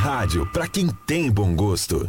Rádio para quem tem bom gosto.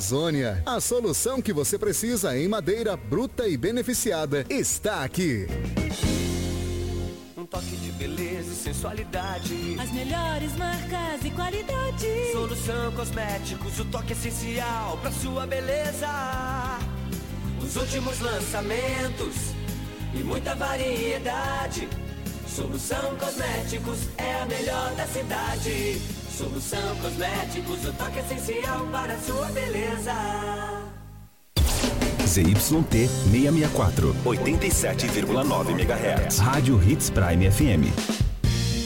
Amazônia. A solução que você precisa em madeira bruta e beneficiada está aqui. Um toque de beleza e sensualidade. As melhores marcas e qualidade. Solução Cosméticos, o toque essencial para sua beleza. Os últimos lançamentos e muita variedade. Solução Cosméticos é a melhor da cidade. Solução Cosméticos, o toque essencial para a sua beleza. ZYT 664, 87,9 MHz. Rádio Hits Prime FM.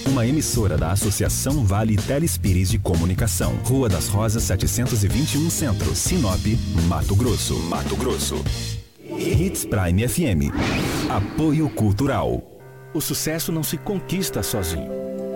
Uma emissora da Associação Vale Telespires de Comunicação. Rua das Rosas 721 Centro, Sinop, Mato Grosso. Mato Grosso. Hits Prime FM. Apoio Cultural. O sucesso não se conquista sozinho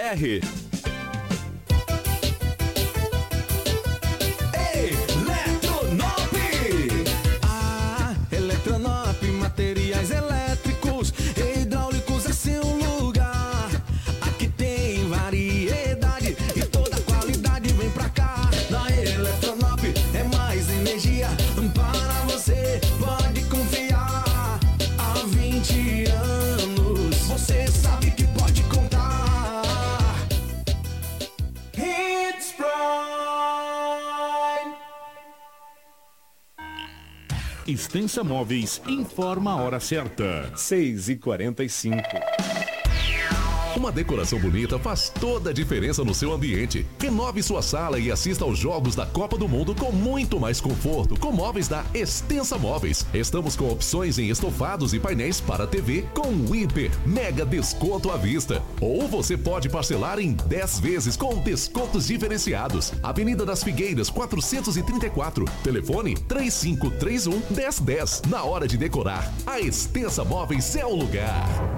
BR. Extensa Móveis informa a hora certa. 6 e 45 uma decoração bonita faz toda a diferença no seu ambiente. Renove sua sala e assista aos Jogos da Copa do Mundo com muito mais conforto com móveis da Extensa Móveis. Estamos com opções em estofados e painéis para TV com hiper mega desconto à vista. Ou você pode parcelar em 10 vezes com descontos diferenciados. Avenida das Figueiras 434. Telefone 3531 1010. Na hora de decorar, a Extensa Móveis é o lugar.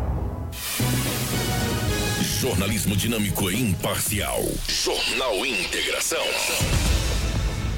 Jornalismo dinâmico e imparcial. Jornal Integração.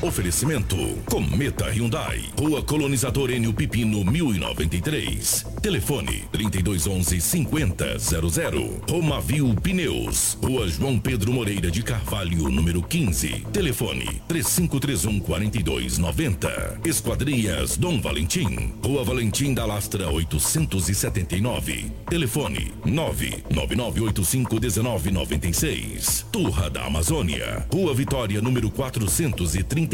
Oferecimento: Cometa Hyundai, Rua Colonizador Enio Pipino 1093. Telefone: 3211 5000. Romavil Pneus, Rua João Pedro Moreira de Carvalho, número 15. Telefone: 3531 4290. Esquadrias Dom Valentim, Rua Valentim da Lastra 879. Telefone: 99985 1996. Turra da Amazônia, Rua Vitória, número 430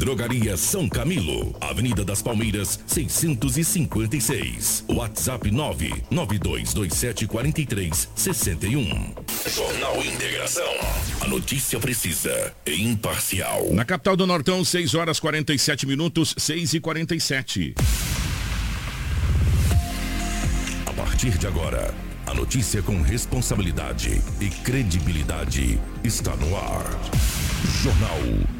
Drogaria São Camilo, Avenida das Palmeiras, 656. WhatsApp 992274361. Jornal Integração. A notícia precisa e imparcial. Na capital do Nortão, 6 horas 47 minutos, 6 e 47. A partir de agora, a notícia com responsabilidade e credibilidade está no ar. Jornal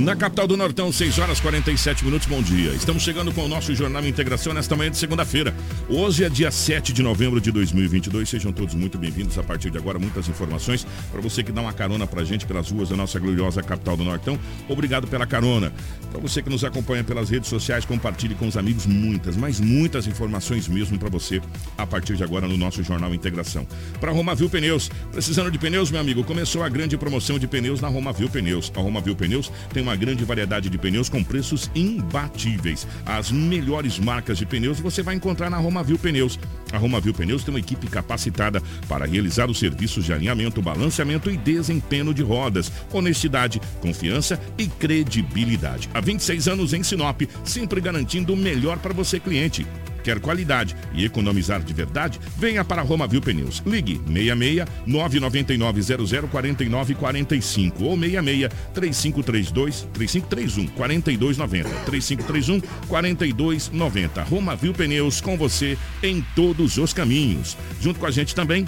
Na capital do Nortão, 6 horas 47 minutos, bom dia. Estamos chegando com o nosso Jornal Integração nesta manhã de segunda-feira. Hoje é dia 7 de novembro de 2022. Sejam todos muito bem-vindos. A partir de agora, muitas informações para você que dá uma carona pra gente pelas ruas da nossa gloriosa capital do Nortão. Obrigado pela carona. Para você que nos acompanha pelas redes sociais, compartilhe com os amigos muitas, mas muitas informações mesmo para você a partir de agora no nosso Jornal Integração. Para Romavil Pneus, precisando de pneus, meu amigo, começou a grande promoção de pneus na Romavil Pneus. A Romavil Pneus tem uma grande variedade de pneus com preços imbatíveis. As melhores marcas de pneus você vai encontrar na Romavil Pneus. A Romavil Pneus tem uma equipe capacitada para realizar os serviços de alinhamento, balanceamento e desempenho de rodas. Honestidade, confiança e credibilidade. Há 26 anos em Sinop, sempre garantindo o melhor para você, cliente. Quer qualidade e economizar de verdade? Venha para Romavil Pneus. Ligue 66 999 00 49 45 ou 66 3532 3531 4290 3531 4290. Romavil Pneus com você em todos os caminhos. Junto com a gente também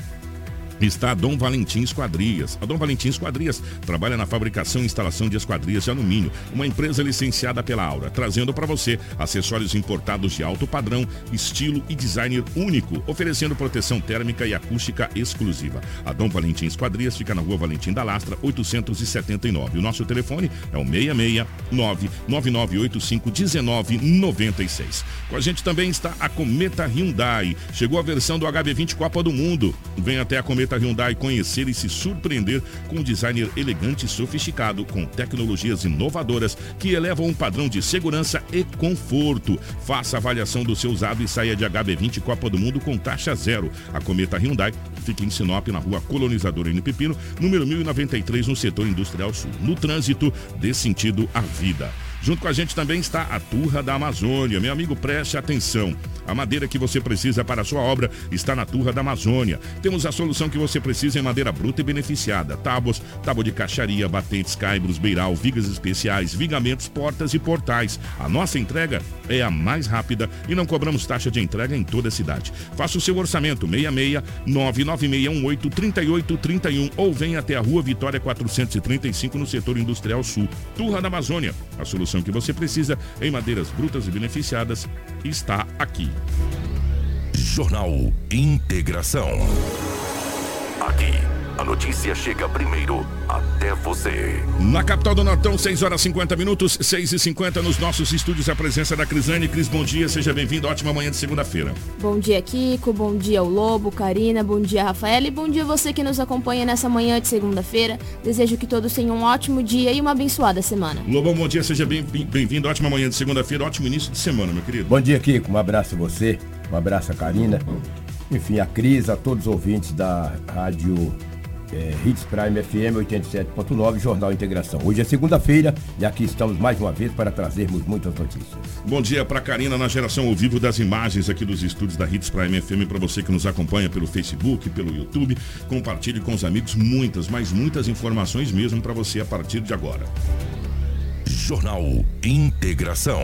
está a Dom Valentim Esquadrias. A Dom Valentim Esquadrias trabalha na fabricação e instalação de esquadrias de alumínio, uma empresa licenciada pela Aura, trazendo para você acessórios importados de alto padrão, estilo e designer único, oferecendo proteção térmica e acústica exclusiva. A Dom Valentim Esquadrias fica na rua Valentim da Lastra, 879. O nosso telefone é o 669 9985 1996. Com a gente também está a Cometa Hyundai. Chegou a versão do HB20 Copa do Mundo. Vem até a Cometa Hyundai conhecer e se surpreender com um designer elegante e sofisticado, com tecnologias inovadoras que elevam um padrão de segurança e conforto. Faça avaliação do seu usado e saia de HB20 Copa do Mundo com taxa zero. A Cometa Hyundai fica em Sinop, na rua Colonizador N. Pepino, número 1093, no setor industrial sul. No trânsito, dê sentido à vida. Junto com a gente também está a Turra da Amazônia. Meu amigo, preste atenção. A madeira que você precisa para a sua obra está na Turra da Amazônia. Temos a solução que você precisa em madeira bruta e beneficiada. Tábuas, tábua de caixaria, batentes, caibros, beiral, vigas especiais, vigamentos, portas e portais. A nossa entrega é a mais rápida e não cobramos taxa de entrega em toda a cidade. Faça o seu orçamento 66 99618 3831 ou venha até a Rua Vitória 435 no setor industrial sul. Turra da Amazônia. A solução que você precisa em madeiras brutas e beneficiadas está aqui. Jornal Integração. Aqui A notícia chega primeiro até você. Na capital do Nortão, 6 horas 50 minutos, 6 e 50 nos nossos estúdios, a presença da Crisane. Cris, bom dia, seja bem-vindo. Ótima manhã de segunda-feira. Bom dia, Kiko. Bom dia, o Lobo, Karina. Bom dia, Rafael. E bom dia você que nos acompanha nessa manhã de segunda-feira. Desejo que todos tenham um ótimo dia e uma abençoada semana. Lobão, bom dia, seja bem-vindo. Ótima manhã de segunda-feira, ótimo início de semana, meu querido. Bom dia, Kiko. Um abraço a você, um abraço a Karina. Enfim, a Cris, a todos os ouvintes da Rádio é, Hits Prime FM 87.9, Jornal Integração. Hoje é segunda-feira e aqui estamos mais uma vez para trazermos muitas notícias. Bom dia para Karina na geração ao vivo das imagens aqui dos estúdios da Hits Prime FM para você que nos acompanha pelo Facebook, pelo YouTube. Compartilhe com os amigos muitas, mas muitas informações mesmo para você a partir de agora. Jornal Integração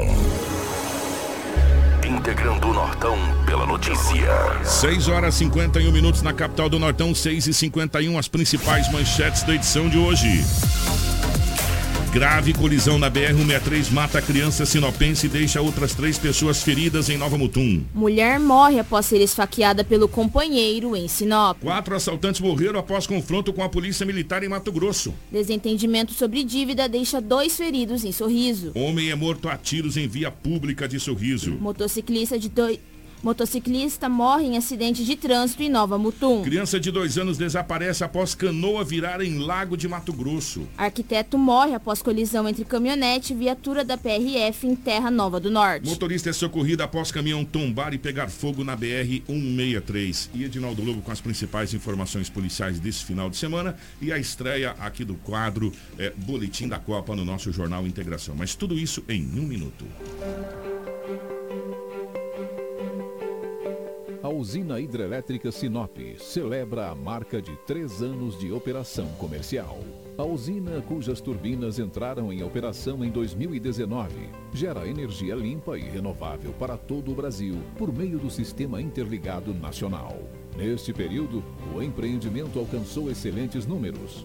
integrando o Nortão pela notícia. 6 horas 51 minutos na capital do Nortão, 6 e 51 as principais manchetes da edição de hoje. Grave colisão na BR-163 mata criança sinopense e deixa outras três pessoas feridas em Nova Mutum. Mulher morre após ser esfaqueada pelo companheiro em Sinop. Quatro assaltantes morreram após confronto com a polícia militar em Mato Grosso. Desentendimento sobre dívida deixa dois feridos em Sorriso. Homem é morto a tiros em via pública de Sorriso. Motociclista de dois Motociclista morre em acidente de trânsito em Nova Mutum. Criança de dois anos desaparece após canoa virar em Lago de Mato Grosso. Arquiteto morre após colisão entre caminhonete e viatura da PRF em Terra Nova do Norte. Motorista é socorrido após caminhão tombar e pegar fogo na BR-163. E Edinaldo Lobo com as principais informações policiais desse final de semana e a estreia aqui do quadro é, Boletim da Copa no nosso Jornal Integração. Mas tudo isso em um minuto. A usina hidrelétrica Sinop celebra a marca de três anos de operação comercial. A usina, cujas turbinas entraram em operação em 2019, gera energia limpa e renovável para todo o Brasil por meio do Sistema Interligado Nacional. Neste período, o empreendimento alcançou excelentes números.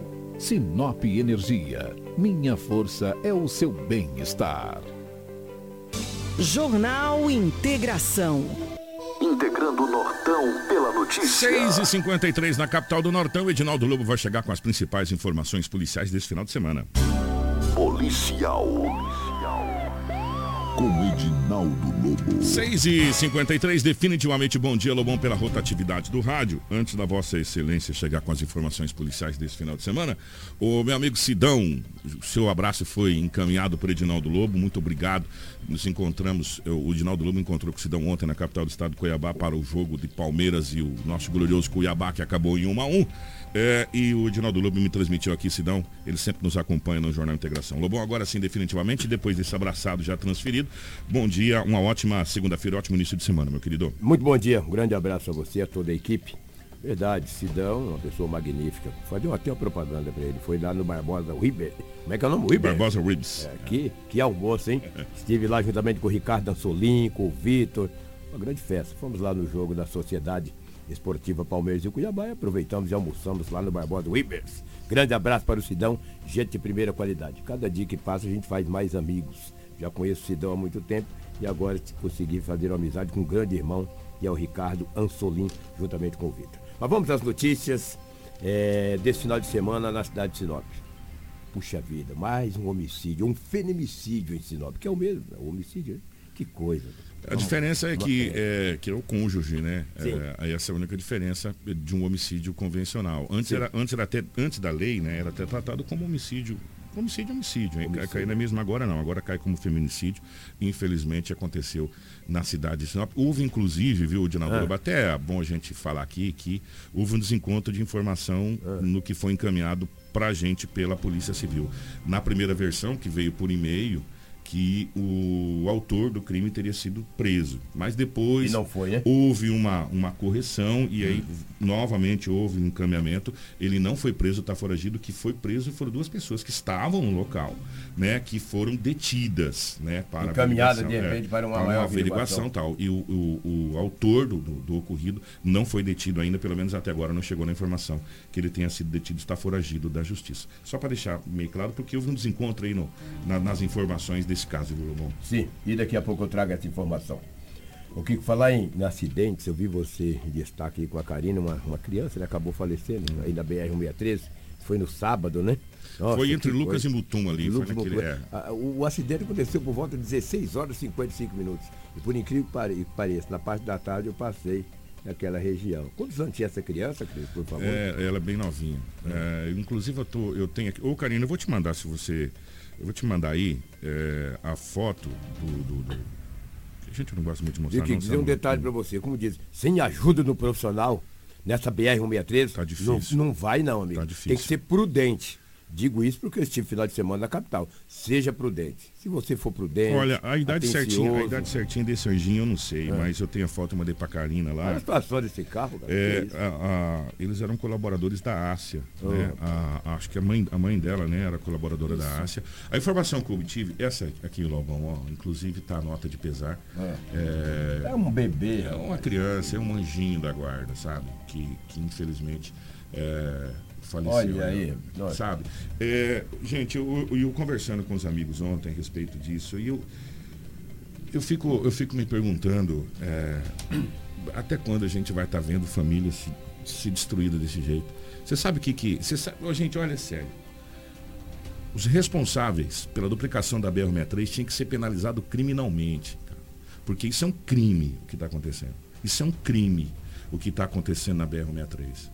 Sinop Energia. Minha força é o seu bem-estar. Jornal Integração. Integrando o Nortão pela notícia. 6 e 53 na capital do Nortão. Edinaldo Lobo vai chegar com as principais informações policiais desse final de semana. Policial com Edinaldo Lobo. 6 e 53 definitivamente bom dia, Lobão, pela rotatividade do rádio. Antes da Vossa Excelência chegar com as informações policiais desse final de semana, o meu amigo Sidão, seu abraço foi encaminhado por Edinaldo Lobo, muito obrigado. Nos encontramos, o Edinaldo Lobo encontrou com o Sidão ontem na capital do estado Cuiabá para o jogo de Palmeiras e o nosso glorioso Cuiabá, que acabou em 1 a 1 é, e o Edinaldo Lobo me transmitiu aqui, Sidão, ele sempre nos acompanha no Jornal Integração. Lobão, agora sim, definitivamente, depois desse abraçado já transferido, bom dia, uma ótima segunda-feira, ótimo início de semana, meu querido. Muito bom dia, um grande abraço a você, a toda a equipe. Verdade, Sidão, uma pessoa magnífica. Fazia até uma propaganda para ele. Foi lá no Barbosa Riber. Como é que é o nome? Riber. Barbosa Ribs. É, que, que almoço, hein? Estive lá juntamente com o Ricardo Ansolim, com o Vitor. Uma grande festa. Fomos lá no jogo da Sociedade Esportiva Palmeiras e Cuiabá e aproveitamos e almoçamos lá no Barbosa Wibers. Grande abraço para o Sidão, gente de primeira qualidade. Cada dia que passa a gente faz mais amigos. Já conheço o Sidão há muito tempo e agora consegui fazer uma amizade com um grande irmão, que é o Ricardo Ansolim, juntamente com o Vitor. Mas vamos às notícias é, desse final de semana na cidade de Sinop. Puxa vida, mais um homicídio, um feminicídio em Sinop, que é o mesmo, é o homicídio, que coisa. A diferença é que é, que é o cônjuge, né? É, essa é a única diferença de um homicídio convencional. Antes, era, antes, era até, antes da lei, né? Era até tratado como homicídio Homicídio é homicídio, hein? Homicídio. Cai na mesma agora não, agora cai como feminicídio. Infelizmente aconteceu na cidade de Sinop. Houve inclusive, viu, Dinaldo, é. até é bom a gente falar aqui que houve um desencontro de informação é. no que foi encaminhado para a gente pela Polícia Civil. Na primeira versão, que veio por e-mail, que o autor do crime teria sido preso. Mas depois E não foi, né? houve uma, uma correção e aí novamente houve um encaminhamento. Ele não foi preso, está foragido. Que foi preso foram duas pessoas que estavam no local, né? Que foram detidas, né? Para Encaminhada, averiguação, de repente, para uma maior averiguação averiguação. tal. E o, o, o autor do, do, do ocorrido não foi detido ainda, pelo menos até agora não chegou na informação que ele tenha sido detido, está foragido da justiça. Só para deixar meio claro, porque houve um desencontro aí no, na- nas informações desse caso, viu, Lobão? Sim, e daqui a pouco eu trago essa informação. O que falar em, em acidentes, eu vi você em destaque com a Karina, uma, uma criança, né, acabou falecendo aí na BR-163. Foi no sábado, né? Nossa, Foi entre Lucas coisa. e Mutum ali, foi Lucas e naquele- é. Ah, O, o acidente aconteceu por volta de 16 horas e 55 minutos. E por incrível que pare- que pareça, na parte da tarde eu passei naquela região. Quantos anos tinha essa criança, Cris, por favor? É, ela é bem novinha. É, inclusive eu, tô, eu tenho aqui. Ô Karina, eu vou te mandar se você. Eu vou te mandar aí é, a foto do, do- do- A gente não gosta muito de mostrar. que não, dizer um detalhe para você, como diz, sem ajuda do profissional, nessa BR-163, Tá difícil. não, não vai não, amigo. Tá difícil. Tem que ser prudente. Digo isso porque eu estive final de semana na capital. Seja prudente. Se você for prudente. Olha, a idade certinha, a idade certinha desse anjinho eu não sei, É. mas eu tenho a foto, mandei pra Karina lá. Olha a situação desse carro, cara. É, isso? a- a- eles eram colaboradores da Ásia. Oh. né? A- acho que a mãe, a mãe dela né, era colaboradora da Ásia. A informação que eu obtive, essa aqui, Lobão, ó, inclusive tá a nota de pesar. É, É um bebê. é uma criança, é um anjinho da guarda, sabe? Que, que infelizmente é, faleceu. Olha aí, olha. Sabe? É, gente, eu, eu, eu conversando com os amigos ontem a respeito disso, e eu, eu, fico, eu fico me perguntando é, até quando a gente vai estar vendo família se, se destruída desse jeito. Você sabe o que que. Você sabe, Ô, gente, olha sério. Os responsáveis pela duplicação da BR-63 tinham que ser penalizados criminalmente. cara. Porque isso é um crime o que está acontecendo. Isso é um crime o que está acontecendo na BR-63.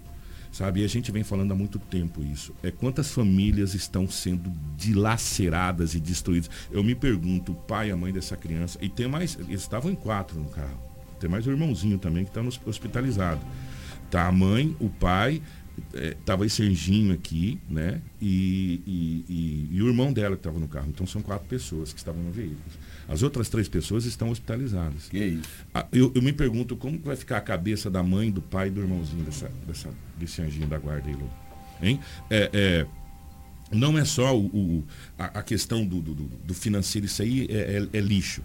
Sabe? E a gente vem falando há muito tempo isso. É quantas famílias estão sendo dilaceradas e destruídas. Eu me pergunto, o pai e a mãe dessa criança, e tem mais, eles estavam em quatro no carro. Tem mais o irmãozinho também que está hospitalizado. Tá a mãe, o pai, eh, tava esse anjinho aqui, né? E, e- e- e o irmão dela que estava no carro. Então são quatro pessoas que estavam no veículo. As outras três pessoas estão hospitalizadas. Que isso? Ah, Eu, eu me pergunto como vai ficar a cabeça da mãe, do pai e do irmãozinho dessa, dessa- desse anjinho da guarda aí, Lô. Hein? É, é, não é só o, o- a, a questão do, do- do- financeiro, isso aí é, é- é lixo.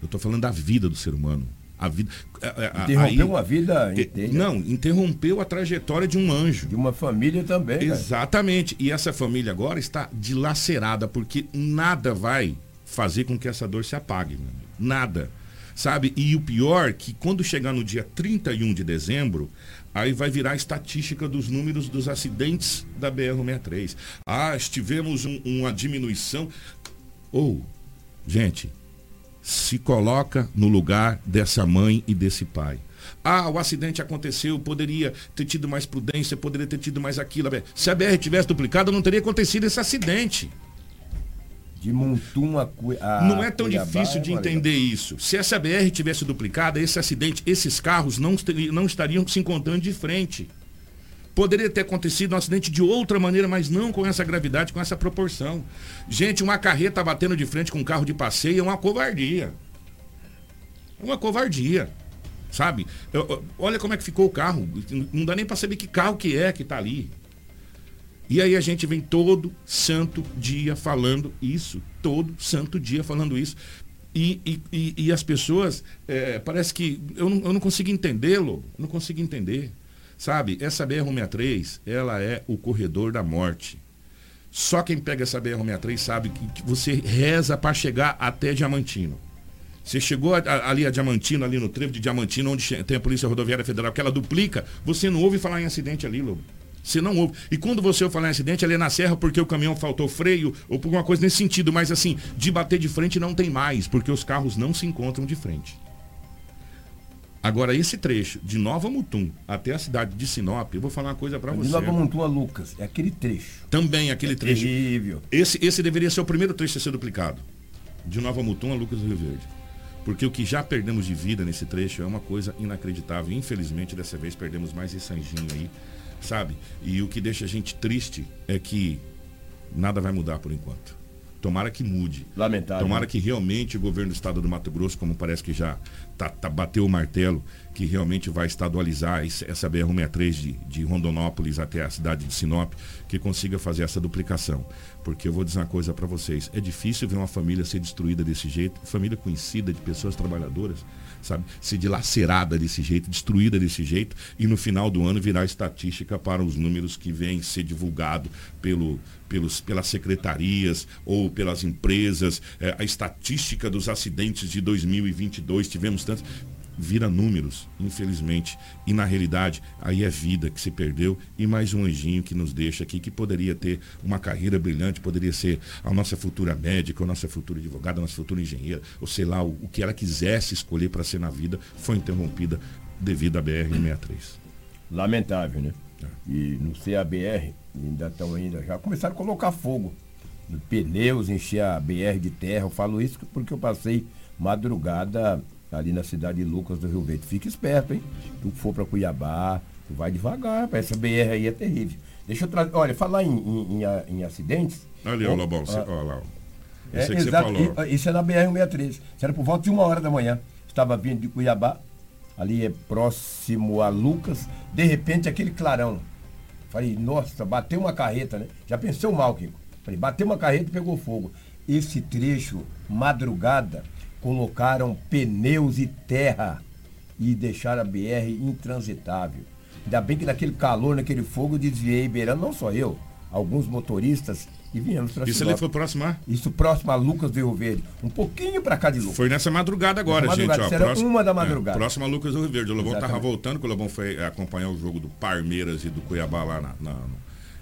Eu estou falando da vida do ser humano. A vida. é, é, a- Interrompeu aí- uma vida inteira. Não, interrompeu a trajetória de um anjo. De uma família também. né? Exatamente. E essa família agora está dilacerada, porque nada vai fazer com que essa dor se apague. meu amigo. Nada. Sabe? E o pior que quando chegar no dia 31 de dezembro, aí vai virar a estatística dos números dos acidentes da BR-63. Ah, tivemos um- uma diminuição. Ou, gente, se coloca no lugar dessa mãe e desse pai. Ah, o acidente aconteceu, poderia ter tido mais prudência, poderia ter tido mais aquilo. Se a BR tivesse duplicado, não teria acontecido esse acidente. De Montum a, a não é tão Cuiabá, difícil de é, Maria? entender isso. Se essa BR tivesse duplicada, esse acidente, esses carros não, não estariam se encontrando de frente. Poderia ter acontecido um acidente de outra maneira, mas não com essa gravidade, com essa proporção. Gente, uma carreta batendo de frente com um carro de passeio é uma covardia. É uma covardia. Sabe? Eu- eu- olha como é que ficou o carro. Não dá nem para saber que carro que é que tá ali. E aí a gente vem todo santo dia falando isso. Todo santo dia falando isso. E, e, e- e as pessoas, é, parece que. Eu não, eu não consigo entendê-lo. Não consigo entender. Sabe? Essa BR-163, ela é o corredor da morte. Só quem pega essa BR-163 sabe que, que você reza para chegar até Diamantino. Você chegou a- a- ali a Diamantino, ali no trevo de Diamantino, onde tem a Polícia Rodoviária Federal, que ela duplica, você não ouve falar em acidente ali, Lobo. Você não ouve. E quando você falar em acidente, ali é na serra porque o caminhão faltou freio ou por alguma coisa nesse sentido. Mas assim, de bater de frente não tem mais, porque os carros não se encontram de frente. Agora, esse trecho de Nova Mutum até a cidade de Sinop, eu vou falar uma coisa para De você. Nova Montum a Lucas, é aquele trecho. Também aquele É trecho. terrível. Esse, esse deveria ser o primeiro trecho a ser duplicado. De Nova Mutum a Lucas do Rio Verde. Porque o que já perdemos de vida nesse trecho é uma coisa inacreditável. Infelizmente, dessa vez perdemos mais esse anjinho aí, sabe? E o que deixa a gente triste é que nada vai mudar por enquanto. Tomara que mude. Lamentável. Tomara né? que realmente o governo do estado do Mato Grosso, como parece que já tá, tá- bateu o martelo, que realmente vai estadualizar essa BR-163 de, de Rondonópolis até a cidade de Sinop, que consiga fazer essa duplicação. Porque eu vou dizer uma coisa para vocês, é difícil ver uma família ser destruída desse jeito, família conhecida de pessoas trabalhadoras, sabe, ser dilacerada desse jeito, destruída desse jeito, e no final do ano virar estatística para os números que vêm ser divulgado pelo, pelos, pelas secretarias ou pelas empresas, é, a estatística dos acidentes de 2022, tivemos tantos vira números, infelizmente. E na realidade, aí é vida que se perdeu e mais um anjinho que nos deixa aqui, que poderia ter uma carreira brilhante, poderia ser a nossa futura médica, a nossa futura advogada, a nossa futura engenheira, ou sei lá, o, o que ela quisesse escolher para ser na vida, foi interrompida devido à BR-63. Lamentável, né? É. E no CABR, ainda estão ainda, já começaram a colocar fogo pneus, encher a BR de terra. Eu falo isso porque eu passei madrugada ali na cidade de Lucas do Rio Verde. Fica esperto, hein? Tu for para Cuiabá, tu vai devagar, rapaz. essa BR aí é terrível. Deixa eu trazer, olha, falar em, em, em em acidentes. Ali, ó, Lobão, você, ó lá. é, que você exato. falou. E- Isso é na BR-163. Isso era por volta de uma hora da manhã. Estava vindo de Cuiabá, ali é próximo a Lucas, de repente aquele clarão. Falei, nossa, bateu uma carreta, né? Já pensou mal, Kiko? Falei, bateu uma carreta e pegou fogo. Esse trecho, madrugada, colocaram pneus e terra e deixaram a BR intransitável. Ainda bem que naquele calor, naquele fogo, eu desviei beirando, não só eu, alguns motoristas e viemos para Isso ali foi próximo a? Isso próximo a Lucas do Rio Verde. Um pouquinho para cá de Lucas. Foi nessa madrugada agora, Nessa gente. madrugada, Ó, isso era próximo- uma da é, madrugada. próximo a Lucas do Rio Verde. O Lobão tava Exatamente. voltando, que o Lobão foi é, acompanhar o jogo do Parmeiras e do Cuiabá lá na, na-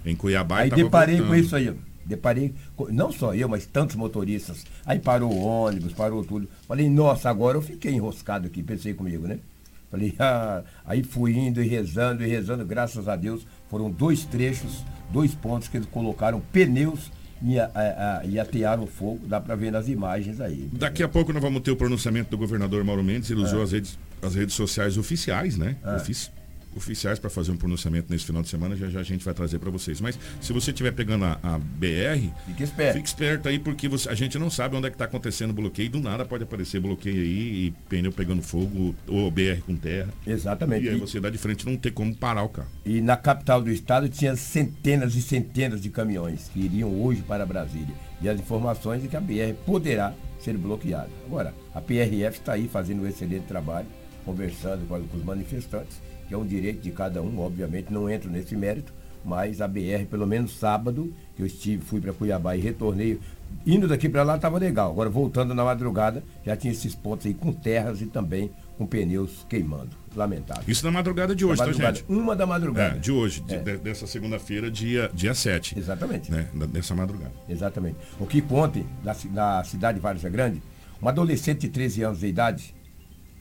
em Cuiabá. Aí deparei com voltando. isso aí. Deparei, não só eu, mas tantos motoristas. Aí parou o ônibus, parou tudo. Falei, nossa, agora eu fiquei enroscado aqui, pensei comigo, né? Falei, ah, aí fui indo e rezando e rezando, graças a Deus, foram dois trechos, dois pontos que eles colocaram pneus e, a- a- e atearam fogo, dá pra ver nas imagens aí. Daqui a pouco nós vamos ter o pronunciamento do governador Mauro Mendes. Ele usou É. as, redes, as redes sociais oficiais, né? É. Ofici- oficiais para fazer um pronunciamento nesse final de semana. Já já a gente vai trazer para vocês. Mas se você estiver pegando a, a BR, Fique esperto. fique esperto aí, porque você- a gente não sabe onde é que está acontecendo o bloqueio. Do nada pode aparecer bloqueio aí e pneu pegando fogo ou BR com terra. Exatamente. E aí você dá de frente não ter como parar o carro. E na capital do estado tinha centenas e centenas de caminhões que iriam hoje para Brasília. E as informações é que a BR poderá ser bloqueada. Agora, a PRF está aí fazendo um excelente trabalho, conversando com os manifestantes, que é um direito de cada um, obviamente, não entro nesse mérito, mas a BR, pelo menos sábado, que eu estive, fui para Cuiabá e retornei, indo daqui para lá estava legal. Agora, voltando na madrugada, já tinha esses pontos aí com terras e também com pneus queimando. Lamentável. Isso na madrugada de hoje, tá, madrugada. gente? Uma da madrugada. É, de hoje, É. de- dessa segunda-feira, dia, dia 7. Exatamente. Né? Dessa madrugada. Exatamente. O que ontem, na, na cidade de Várzea Grande, uma adolescente de 13 anos de idade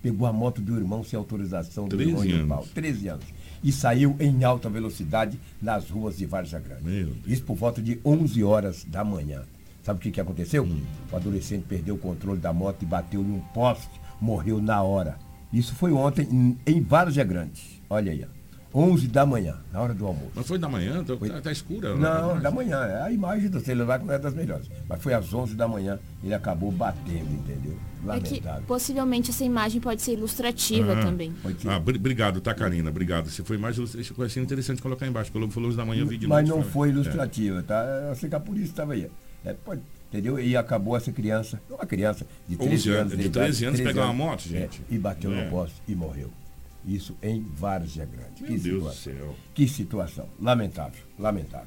pegou a moto do irmão sem autorização do 13 irmão de anos. pau. 13 anos. E saiu em alta velocidade nas ruas de Várzea Grande. Isso por volta de 11 horas da manhã. Sabe o que, que aconteceu? Hum. O adolescente perdeu o controle da moto e bateu em um poste, morreu na hora. Isso foi ontem em, em Várzea Grande. Olha aí, ó. 11 da manhã, na hora do almoço. Mas foi da manhã? Tá, tá- tá escura? né? Não, da manhã. É A imagem do celular não é das melhores. Mas foi às 11 da manhã, ele acabou batendo, entendeu? É que Lamentável. possivelmente essa imagem pode ser ilustrativa Ah. também. Ah, bri- obrigado, tá, Karina? Obrigado. Se foi mais ilustrativo, foi assim interessante colocar embaixo. Quando falou da manhã, eu vi de Mas não foi É. ilustrativa, tá? Eu sei que a polícia estava aí. É, pode, entendeu? E acabou essa criança, uma criança de 13 11 anos. de 13 anos pegar uma moto, gente. É, e bateu É. no poste e morreu. Isso em Várzea Grande. Meu Deus do céu. Que situação. Lamentável, lamentável.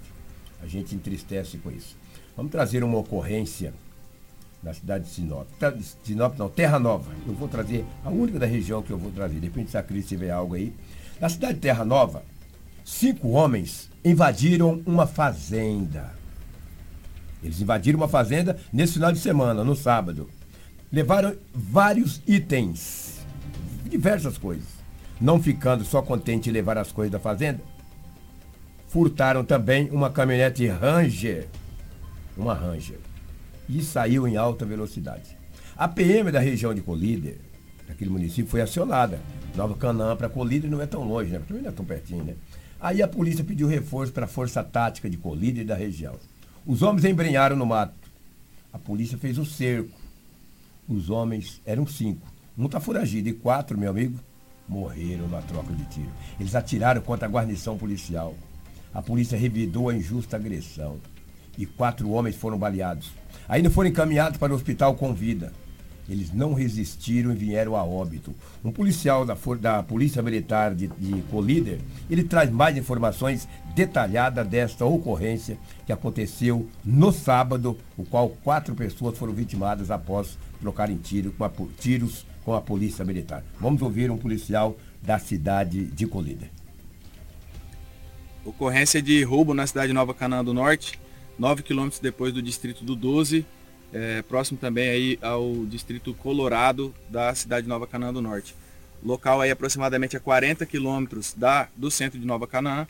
A gente entristece com isso. Vamos trazer uma ocorrência na cidade de Sinop. Sinop não, Terra Nova. Eu vou trazer a única da região que eu vou trazer. De repente, se a Cris tiver algo aí. Na cidade de Terra Nova, cinco homens invadiram uma fazenda. Eles invadiram uma fazenda nesse final de semana, no sábado. Levaram vários itens, diversas coisas. Não ficando só contente em levar as coisas da fazenda, furtaram também uma caminhonete Ranger, uma Ranger, e saiu em alta velocidade. A PM da região de Colíder, daquele município, foi acionada. Nova Canaã para Colíder não é tão longe, né? Também não é tão pertinho, né? Aí a polícia pediu reforço para a Força Tática de Colíder da região. Os homens embrenharam no mato. A polícia fez o cerco. Os homens eram cinco. Um está foragido e quatro, meu amigo, morreram na troca de tiro. Eles atiraram contra a guarnição policial. A polícia revidou a injusta agressão. E quatro homens foram baleados. Ainda foram encaminhados para o hospital com vida. Eles não resistiram e vieram a óbito. Um policial da, da Polícia Militar de, de Colíder, ele traz mais informações detalhadas desta ocorrência que aconteceu no sábado, o qual quatro pessoas foram vitimadas após trocarem tiro com a, tiros com a Polícia Militar. Vamos ouvir um policial da cidade de Colíder. Ocorrência de roubo na cidade de Nova Canaã do Norte, 9 quilômetros depois do distrito do 12, é, próximo também aí ao distrito Colorado da cidade de Nova Canaã do Norte. Local aí aproximadamente a 40 quilômetros da, do centro de Nova Canaã.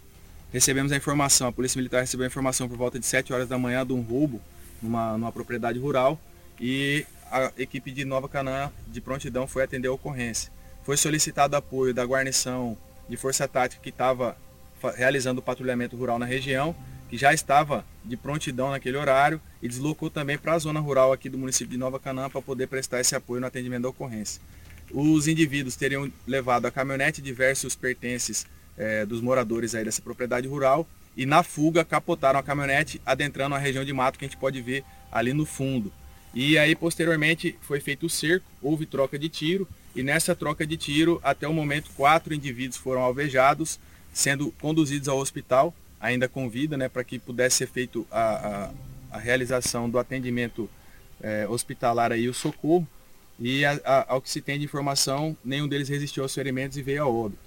Recebemos a informação, a Polícia Militar recebeu a informação por volta de 7 horas da manhã de um roubo numa, numa propriedade rural e a equipe de Nova Canaã de prontidão foi atender a ocorrência. Foi solicitado apoio da guarnição de força tática que estava realizando o patrulhamento rural na região que já estava de prontidão naquele horário e deslocou também para a zona rural aqui do município de Nova Canaã para poder prestar esse apoio no atendimento da ocorrência. Os indivíduos teriam levado a caminhonete diversos pertences é, dos moradores aí dessa propriedade rural e na fuga capotaram a caminhonete adentrando a região de mato que a gente pode ver ali no fundo. E aí posteriormente foi feito o cerco, houve troca de tiro e nessa troca de tiro até o momento quatro indivíduos foram alvejados, sendo conduzidos ao hospital ainda com vida, né, para que pudesse ser feito a, a, a realização do atendimento é, hospitalar aí, o socorro. E a, a, ao que se tem de informação, nenhum deles resistiu aos ferimentos e veio a óbito.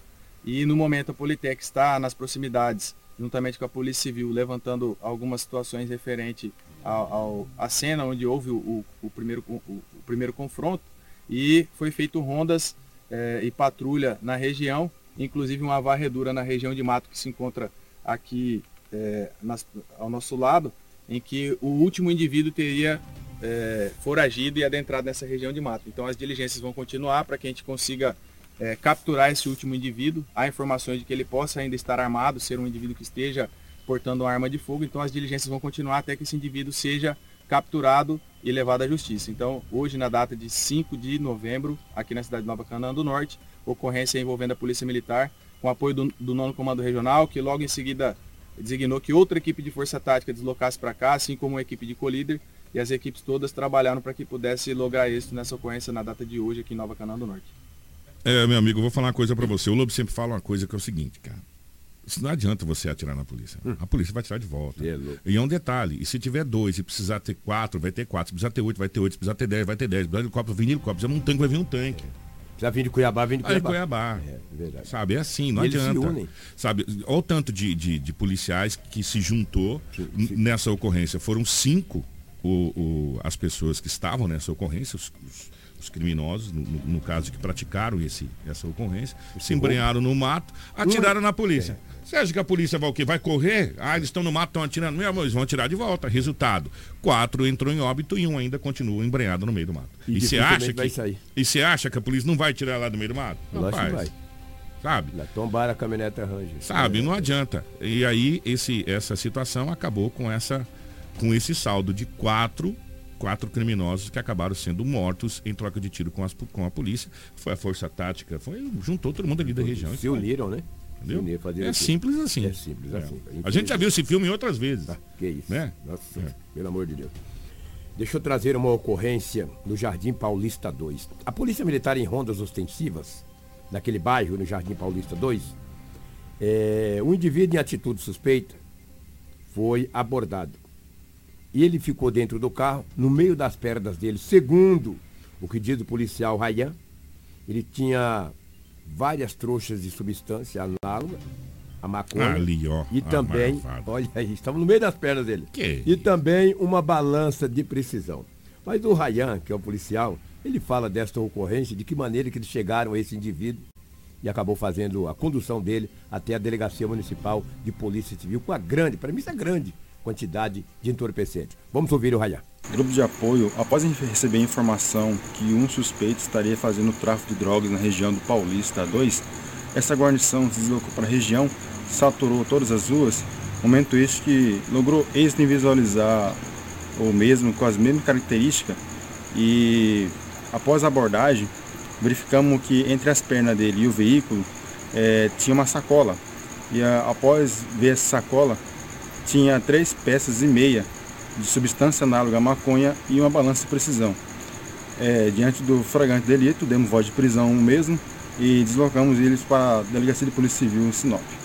E no momento a Politec está nas proximidades, juntamente com a Polícia Civil, levantando algumas situações referentes ao, à cena onde houve o, o, o primeiro, o, o, primeiro confronto e foi feito rondas é, e patrulha na região, inclusive uma varredura na região de mato que se encontra aqui é, nas, ao nosso lado, em que o último indivíduo teria é, foragido e adentrado nessa região de mato. Então as diligências vão continuar para que a gente consiga é, capturar esse último indivíduo. Há informações de que ele possa ainda estar armado, ser um indivíduo que esteja portando uma arma de fogo. Então as diligências vão continuar até que esse indivíduo seja capturado e levado à justiça. Então, hoje, na data de 5 de novembro, aqui na cidade de Nova Canaã do Norte, ocorrência envolvendo a Polícia Militar, com apoio do, do nono Comando Regional, que logo em seguida designou que outra equipe de Força Tática deslocasse para cá, assim como a equipe de Colíder, e as equipes todas trabalharam para que pudesse lograr êxito nessa ocorrência na data de hoje aqui em Nova Canaã do Norte. É, meu amigo, eu vou falar uma coisa para você. O Lobo sempre fala uma coisa que é o seguinte, cara. Isso não adianta você atirar na polícia. Hum. A polícia vai tirar de volta. É e é um detalhe. E se tiver dois e precisar ter quatro, vai ter quatro. Se precisar ter oito, vai ter oito. Se precisar ter dez, vai ter dez. Se precisar de helicóptero, vir helicóptero. Se um tanque, vai vir um tanque. Já vim de Cuiabá, vim de Cuiabá. Aí Cuiabá. É, verdade. Sabe, é assim, não adianta. Se unem. Sabe, olha o tanto de, de, de policiais que se juntou sim, sim. nessa ocorrência. Foram cinco o, o, as pessoas que estavam nessa ocorrência, os, os, os criminosos, no, no, caso que praticaram esse, essa ocorrência, se embrenharam no mato, atiraram na polícia. É. Você acha que a polícia vai o quê? Vai correr? Ah, eles estão no mato, estão atirando. Meu, eles vão atirar de volta. Resultado: quatro entrou em óbito e um ainda continua embrenhado no meio do mato. E, você acha que. E você acha que a polícia não vai tirar lá do meio do mato? Não vai. Sabe? Tombar a caminhonete Ranger. Sabe, não adianta. E aí esse, essa situação acabou com essa com esse saldo de quatro quatro criminosos que acabaram sendo mortos em troca de tiro com, as, com a polícia. Foi a força tática, foi, juntou todo mundo ali da região. Se uniram, né? Entendeu? É simples assim. É simples assim. É. A gente já viu esse filme outras vezes. Ah, que isso. Né? Nossa, é. pelo amor de Deus. Deixa eu trazer uma ocorrência no Jardim Paulista 2. A Polícia Militar em rondas ostensivas, naquele bairro, no Jardim Paulista 2, é, um indivíduo em atitude suspeita foi abordado. E ele ficou dentro do carro, no meio das pernas dele, segundo o que diz o policial Rayan, ele tinha várias trouxas de substância análoga a maconha. Ali, ó. E também, olha aí, estamos no meio das pernas dele. Que? E também uma balança de precisão. Mas o Rayan, que é o policial, ele fala desta ocorrência, de que maneira que eles chegaram a esse indivíduo e acabou fazendo a condução dele até a Delegacia Municipal de Polícia Civil com a grande, para mim isso é grande, quantidade de entorpecentes. Vamos ouvir o Rayan. Grupo de apoio, após receber informação que um suspeito estaria fazendo tráfico de drogas na região do Paulista 2, essa guarnição se deslocou para a região, saturou todas as ruas, momento este que logrou êxito em visualizar o mesmo, com as mesmas características. E após a abordagem, verificamos que entre as pernas dele e o veículo é, tinha uma sacola. E a, após ver essa sacola, tinha três peças e meia de substância análoga à maconha e uma balança de precisão. É, diante do fragante delito, demos voz de prisão mesmo e deslocamos eles para a Delegacia de Polícia Civil em Sinop.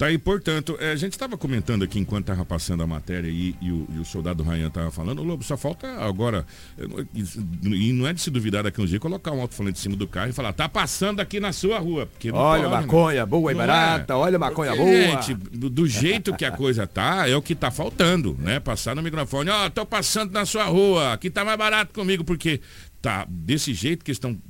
Tá aí, portanto, é, a gente estava comentando aqui enquanto estava passando a matéria e, e, o, e o soldado Ryan estava falando, Lobo, só falta agora, e não é de se duvidar daqui um dia, colocar um alto-falante em cima do carro e falar, tá passando aqui na sua rua. Porque olha pode, maconha né? boa e barata, é. olha maconha porque, boa. Gente, do, do, jeito que a coisa tá, é o que tá faltando, né? Passar no microfone, ó, oh, tô passando na sua rua, aqui tá mais barato comigo, porque tá desse jeito que estão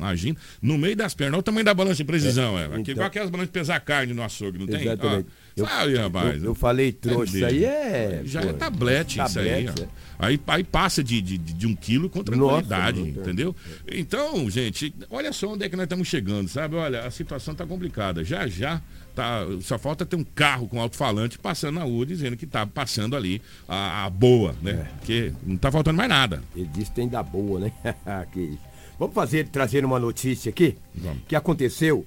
agindo, no meio das pernas. Olha o tamanho da balança de precisão. É, é. Então, igual aquelas balanças de pesar carne no açougue, não tem? Exatamente. Eu, sabe, rapaz, eu, eu, falei trouxa, isso aí é. Já pô, é tablete, tablete isso aí. É. Aí, aí passa de, de, de, um quilo com tranquilidade, Nossa, entendeu? Então, gente, olha só onde é que nós estamos chegando, sabe? Olha, a situação está complicada. Já já Tá, só falta ter um carro com alto-falante passando na rua dizendo que tá passando ali a, a boa, né? É. Porque não tá faltando mais nada. Ele disse que tem da boa, né? que... Vamos fazer, trazer uma notícia aqui Vamos. que aconteceu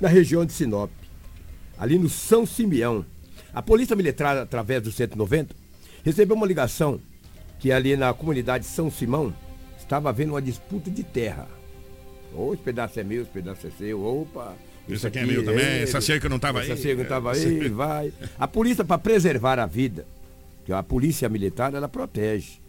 na região de Sinop, ali no São Simeão. A Polícia Militar, através do 190, recebeu uma ligação que ali na comunidade São Simão estava havendo uma disputa de terra. Ou esse pedaço é meu, esse pedaço é seu, opa. Isso aqui, é meu também. É, essa cerca não estava aí. Essa cerca não estava aí, vai. A polícia, para preservar a vida, que a polícia militar, ela protege.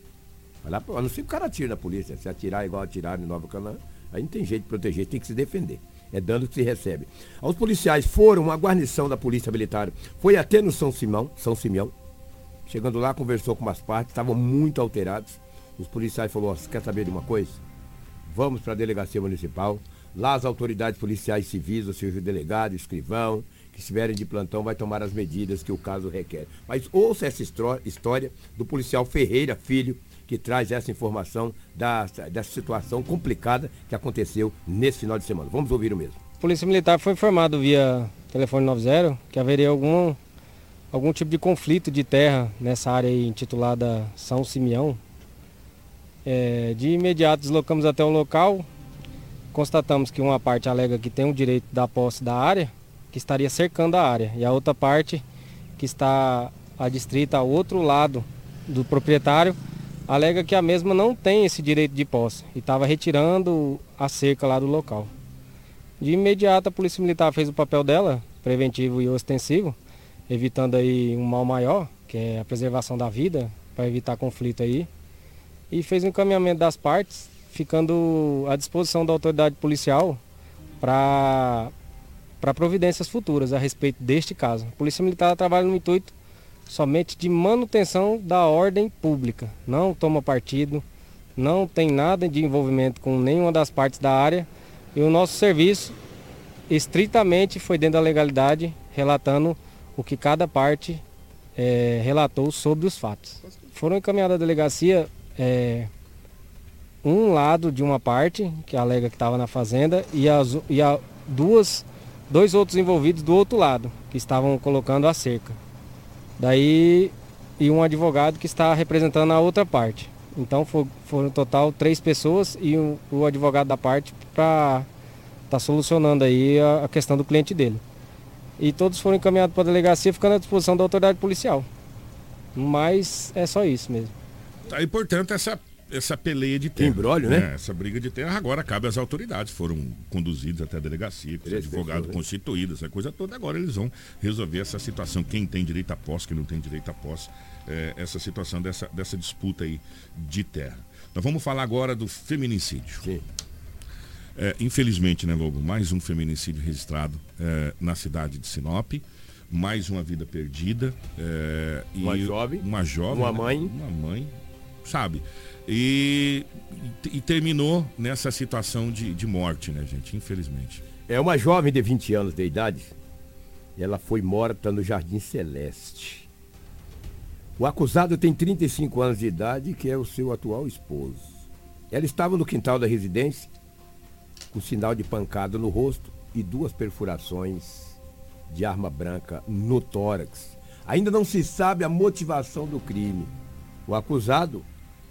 Ela, a não ser que o cara atire na polícia. Se atirar igual atirar em Nova Canaã, aí não tem jeito de proteger, tem que se defender. É dano que se recebe. Os policiais foram, a guarnição da polícia militar foi até no São Simão, São Simeão. Chegando lá, conversou com umas partes, estavam muito alterados. Os policiais falaram, quer saber de uma coisa? Vamos para a delegacia municipal, Lá as autoridades policiais civis, ou seja, o delegado, escrivão, que estiverem de plantão, vai tomar as medidas que o caso requer. Mas ouça essa história do policial Ferreira Filho, que traz essa informação da, dessa situação complicada que aconteceu nesse final de semana. Vamos ouvir o mesmo. A Polícia Militar foi informado via telefone 90 que haveria algum, algum tipo de conflito de terra nessa área intitulada São Simeão. É, de imediato deslocamos até o local, constatamos que uma parte alega que tem o direito da posse da área, que estaria cercando a área, e a outra parte, que está adstrita ao outro lado do proprietário, alega que a mesma não tem esse direito de posse e estava retirando a cerca lá do local. De imediato a Polícia Militar fez o papel dela, preventivo e ostensivo, evitando aí um mal maior, que é a preservação da vida, para evitar conflito aí, e fez o um encaminhamento das partes ficando à disposição da autoridade policial para providências futuras a respeito deste caso. A Polícia Militar trabalha no intuito somente de manutenção da ordem pública. Não toma partido, não tem nada de envolvimento com nenhuma das partes da área e o nosso serviço estritamente foi dentro da legalidade, relatando o que cada parte é, relatou sobre os fatos. Foram encaminhadas à delegacia é, um lado de uma parte, que alega que estava na fazenda, e, as, e a, duas, dois outros envolvidos do outro lado, que estavam colocando a cerca. Daí, e um advogado que está representando a outra parte. Então for, foram no total três pessoas e o, o advogado da parte para estar tá solucionando aí a, a questão do cliente dele. E todos foram encaminhados para a delegacia, ficando à disposição da autoridade policial. Mas é só isso mesmo. Tá, e portanto essa essa peleia de terra. Embrólio, né? É, essa briga de terra agora cabe às autoridades. Foram conduzidos até a delegacia, com advogado né? constituído, essa coisa toda. Agora eles vão resolver essa situação. Quem tem direito à posse, quem não tem direito à posse. É, essa situação dessa, dessa disputa aí de terra. Nós vamos falar agora do feminicídio. Sim. É, infelizmente, né, Lobo? Mais um feminicídio registrado é, na cidade de Sinop. Mais uma vida perdida. É, uma jovem. Uma jovem. Uma né? mãe. Uma mãe, sabe? E, e terminou nessa situação de, de morte, né, gente? Infelizmente. É uma jovem de 20 anos de idade. Ela foi morta no Jardim Celeste. O acusado tem 35 anos de idade, que é o seu atual esposo. Ela estava no quintal da residência, com sinal de pancada no rosto e duas perfurações de arma branca no tórax. Ainda não se sabe a motivação do crime. O acusado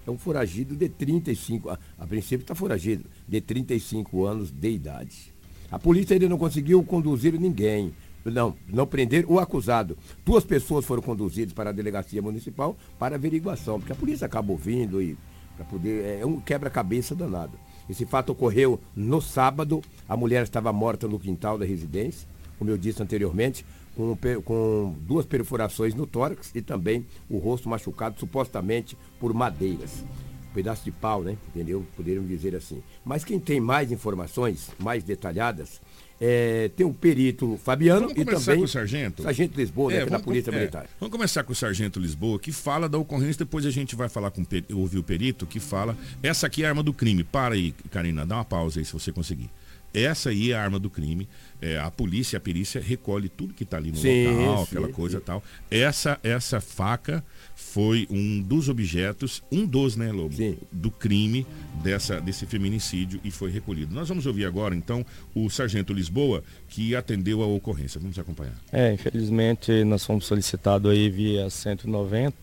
é um foragido de 35, a, a princípio está foragido, de 35 anos de idade. A polícia ainda não conseguiu conduzir ninguém, não, não prender o acusado. Duas pessoas foram conduzidas para a delegacia municipal para averiguação, porque a polícia acaba ouvindo e para poder é um quebra-cabeça danado. Esse fato ocorreu no sábado. A mulher estava morta no quintal da residência, como eu disse anteriormente, com, com duas perfurações no tórax e também o rosto machucado supostamente por madeiras. Um pedaço de pau, né? Entendeu? Poderiam dizer assim. Mas quem tem mais informações, mais detalhadas, é, tem o perito Fabiano Vamos e também com o sargento. sargento Lisboa, É, né, é da vamos Polícia com- é, Militar. vamos começar com o sargento Lisboa, que fala da ocorrência, depois a gente vai falar com ouvir o perito, que fala, essa aqui é a arma do crime. Para aí, Karina, dá uma pausa aí se você conseguir. Essa aí é a arma do crime. É, a polícia, a perícia recolhe tudo que está ali no Sim, local, sim, aquela sim. coisa e tal. Essa, essa faca foi um dos objetos, um dos, né, Lobo? Do crime dessa, desse feminicídio e foi recolhido. Nós vamos ouvir agora, então, o sargento Lisboa, que atendeu a ocorrência. Vamos acompanhar. É, infelizmente nós fomos solicitados aí via 190,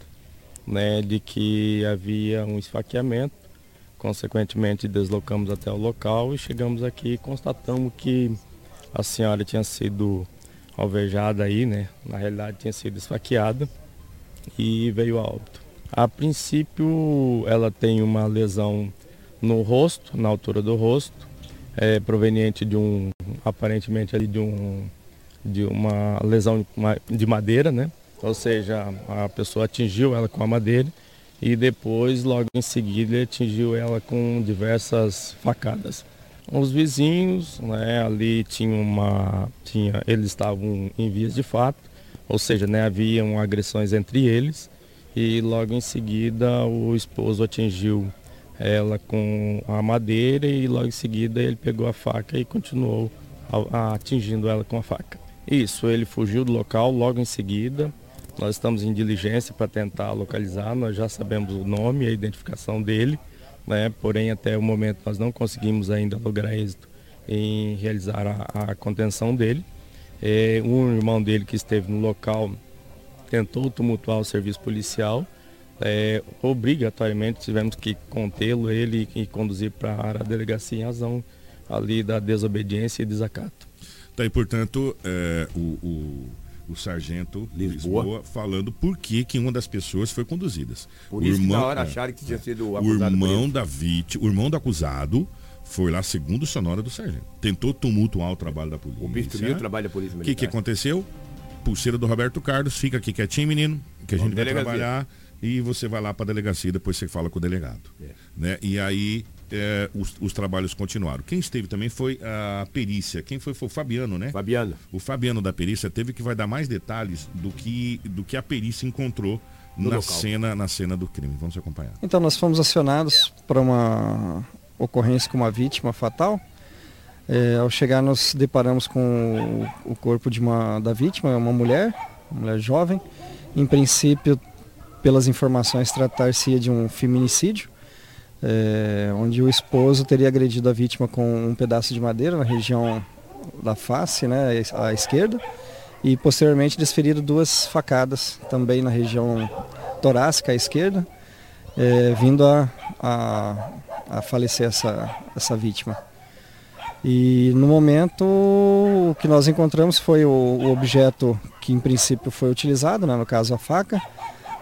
né, de que havia um esfaqueamento. Consequentemente deslocamos até o local e chegamos aqui e constatamos que a senhora tinha sido alvejada aí, né? Na realidade tinha sido esfaqueada e veio a óbito. A princípio ela tem uma lesão no rosto, na altura do rosto, é, proveniente de um, aparentemente ali de um de uma lesão de madeira, né? Ou seja, a pessoa atingiu ela com a madeira e depois, logo em seguida, atingiu ela com diversas facadas. Os vizinhos, né, ali tinha uma, tinha, eles estavam em vias de fato, ou seja, né, haviam agressões entre eles e logo em seguida o esposo atingiu ela com a madeira e logo em seguida ele pegou a faca e continuou atingindo ela com a faca. Isso, ele fugiu do local logo em seguida. Nós estamos em diligência para tentar localizar, nós já sabemos o nome e a identificação dele, né? porém até o momento nós não conseguimos ainda lograr êxito em realizar a, a contenção dele. É, um irmão dele que esteve no local tentou tumultuar o serviço policial. É, obrigatoriamente tivemos que contê-lo, ele e conduzir para a delegacia em razão ali da desobediência e desacato. Tá aí, portanto, é, o, o, o sargento Lisboa. falando por que, que uma das pessoas foi conduzida. Por isso que na hora acharam que tinha sido o irmão da vítima, o irmão do acusado foi lá segundo sonora do sargento. Tentou tumultuar o trabalho da polícia. Obstruiu o trabalho da polícia O que, que aconteceu? Pulseira do Roberto Carlos, fica aqui quietinho, menino, que a gente vai delegacia. trabalhar e você vai lá para a delegacia, depois você fala com o delegado. É. Né? E aí é, os, os trabalhos continuaram. Quem esteve também foi a perícia. Quem foi? Foi o Fabiano, né? Fabiano. O Fabiano da perícia teve que vai dar mais detalhes do que, do que a perícia encontrou No na local. cena, na cena do crime. Vamos acompanhar. Então nós fomos acionados para uma ocorrência com uma vítima fatal. É, ao chegar nós deparamos com o, o corpo de uma da vítima, uma mulher, uma mulher jovem. Em princípio, pelas informações, tratar-se de um feminicídio, é, onde o esposo teria agredido a vítima com um pedaço de madeira na região da face, né, à esquerda, e posteriormente desferido duas facadas também na região torácica à esquerda, é, vindo a, a, a falecer essa, essa vítima. E no momento o que nós encontramos foi o, o objeto que em princípio foi utilizado, né, no caso a faca,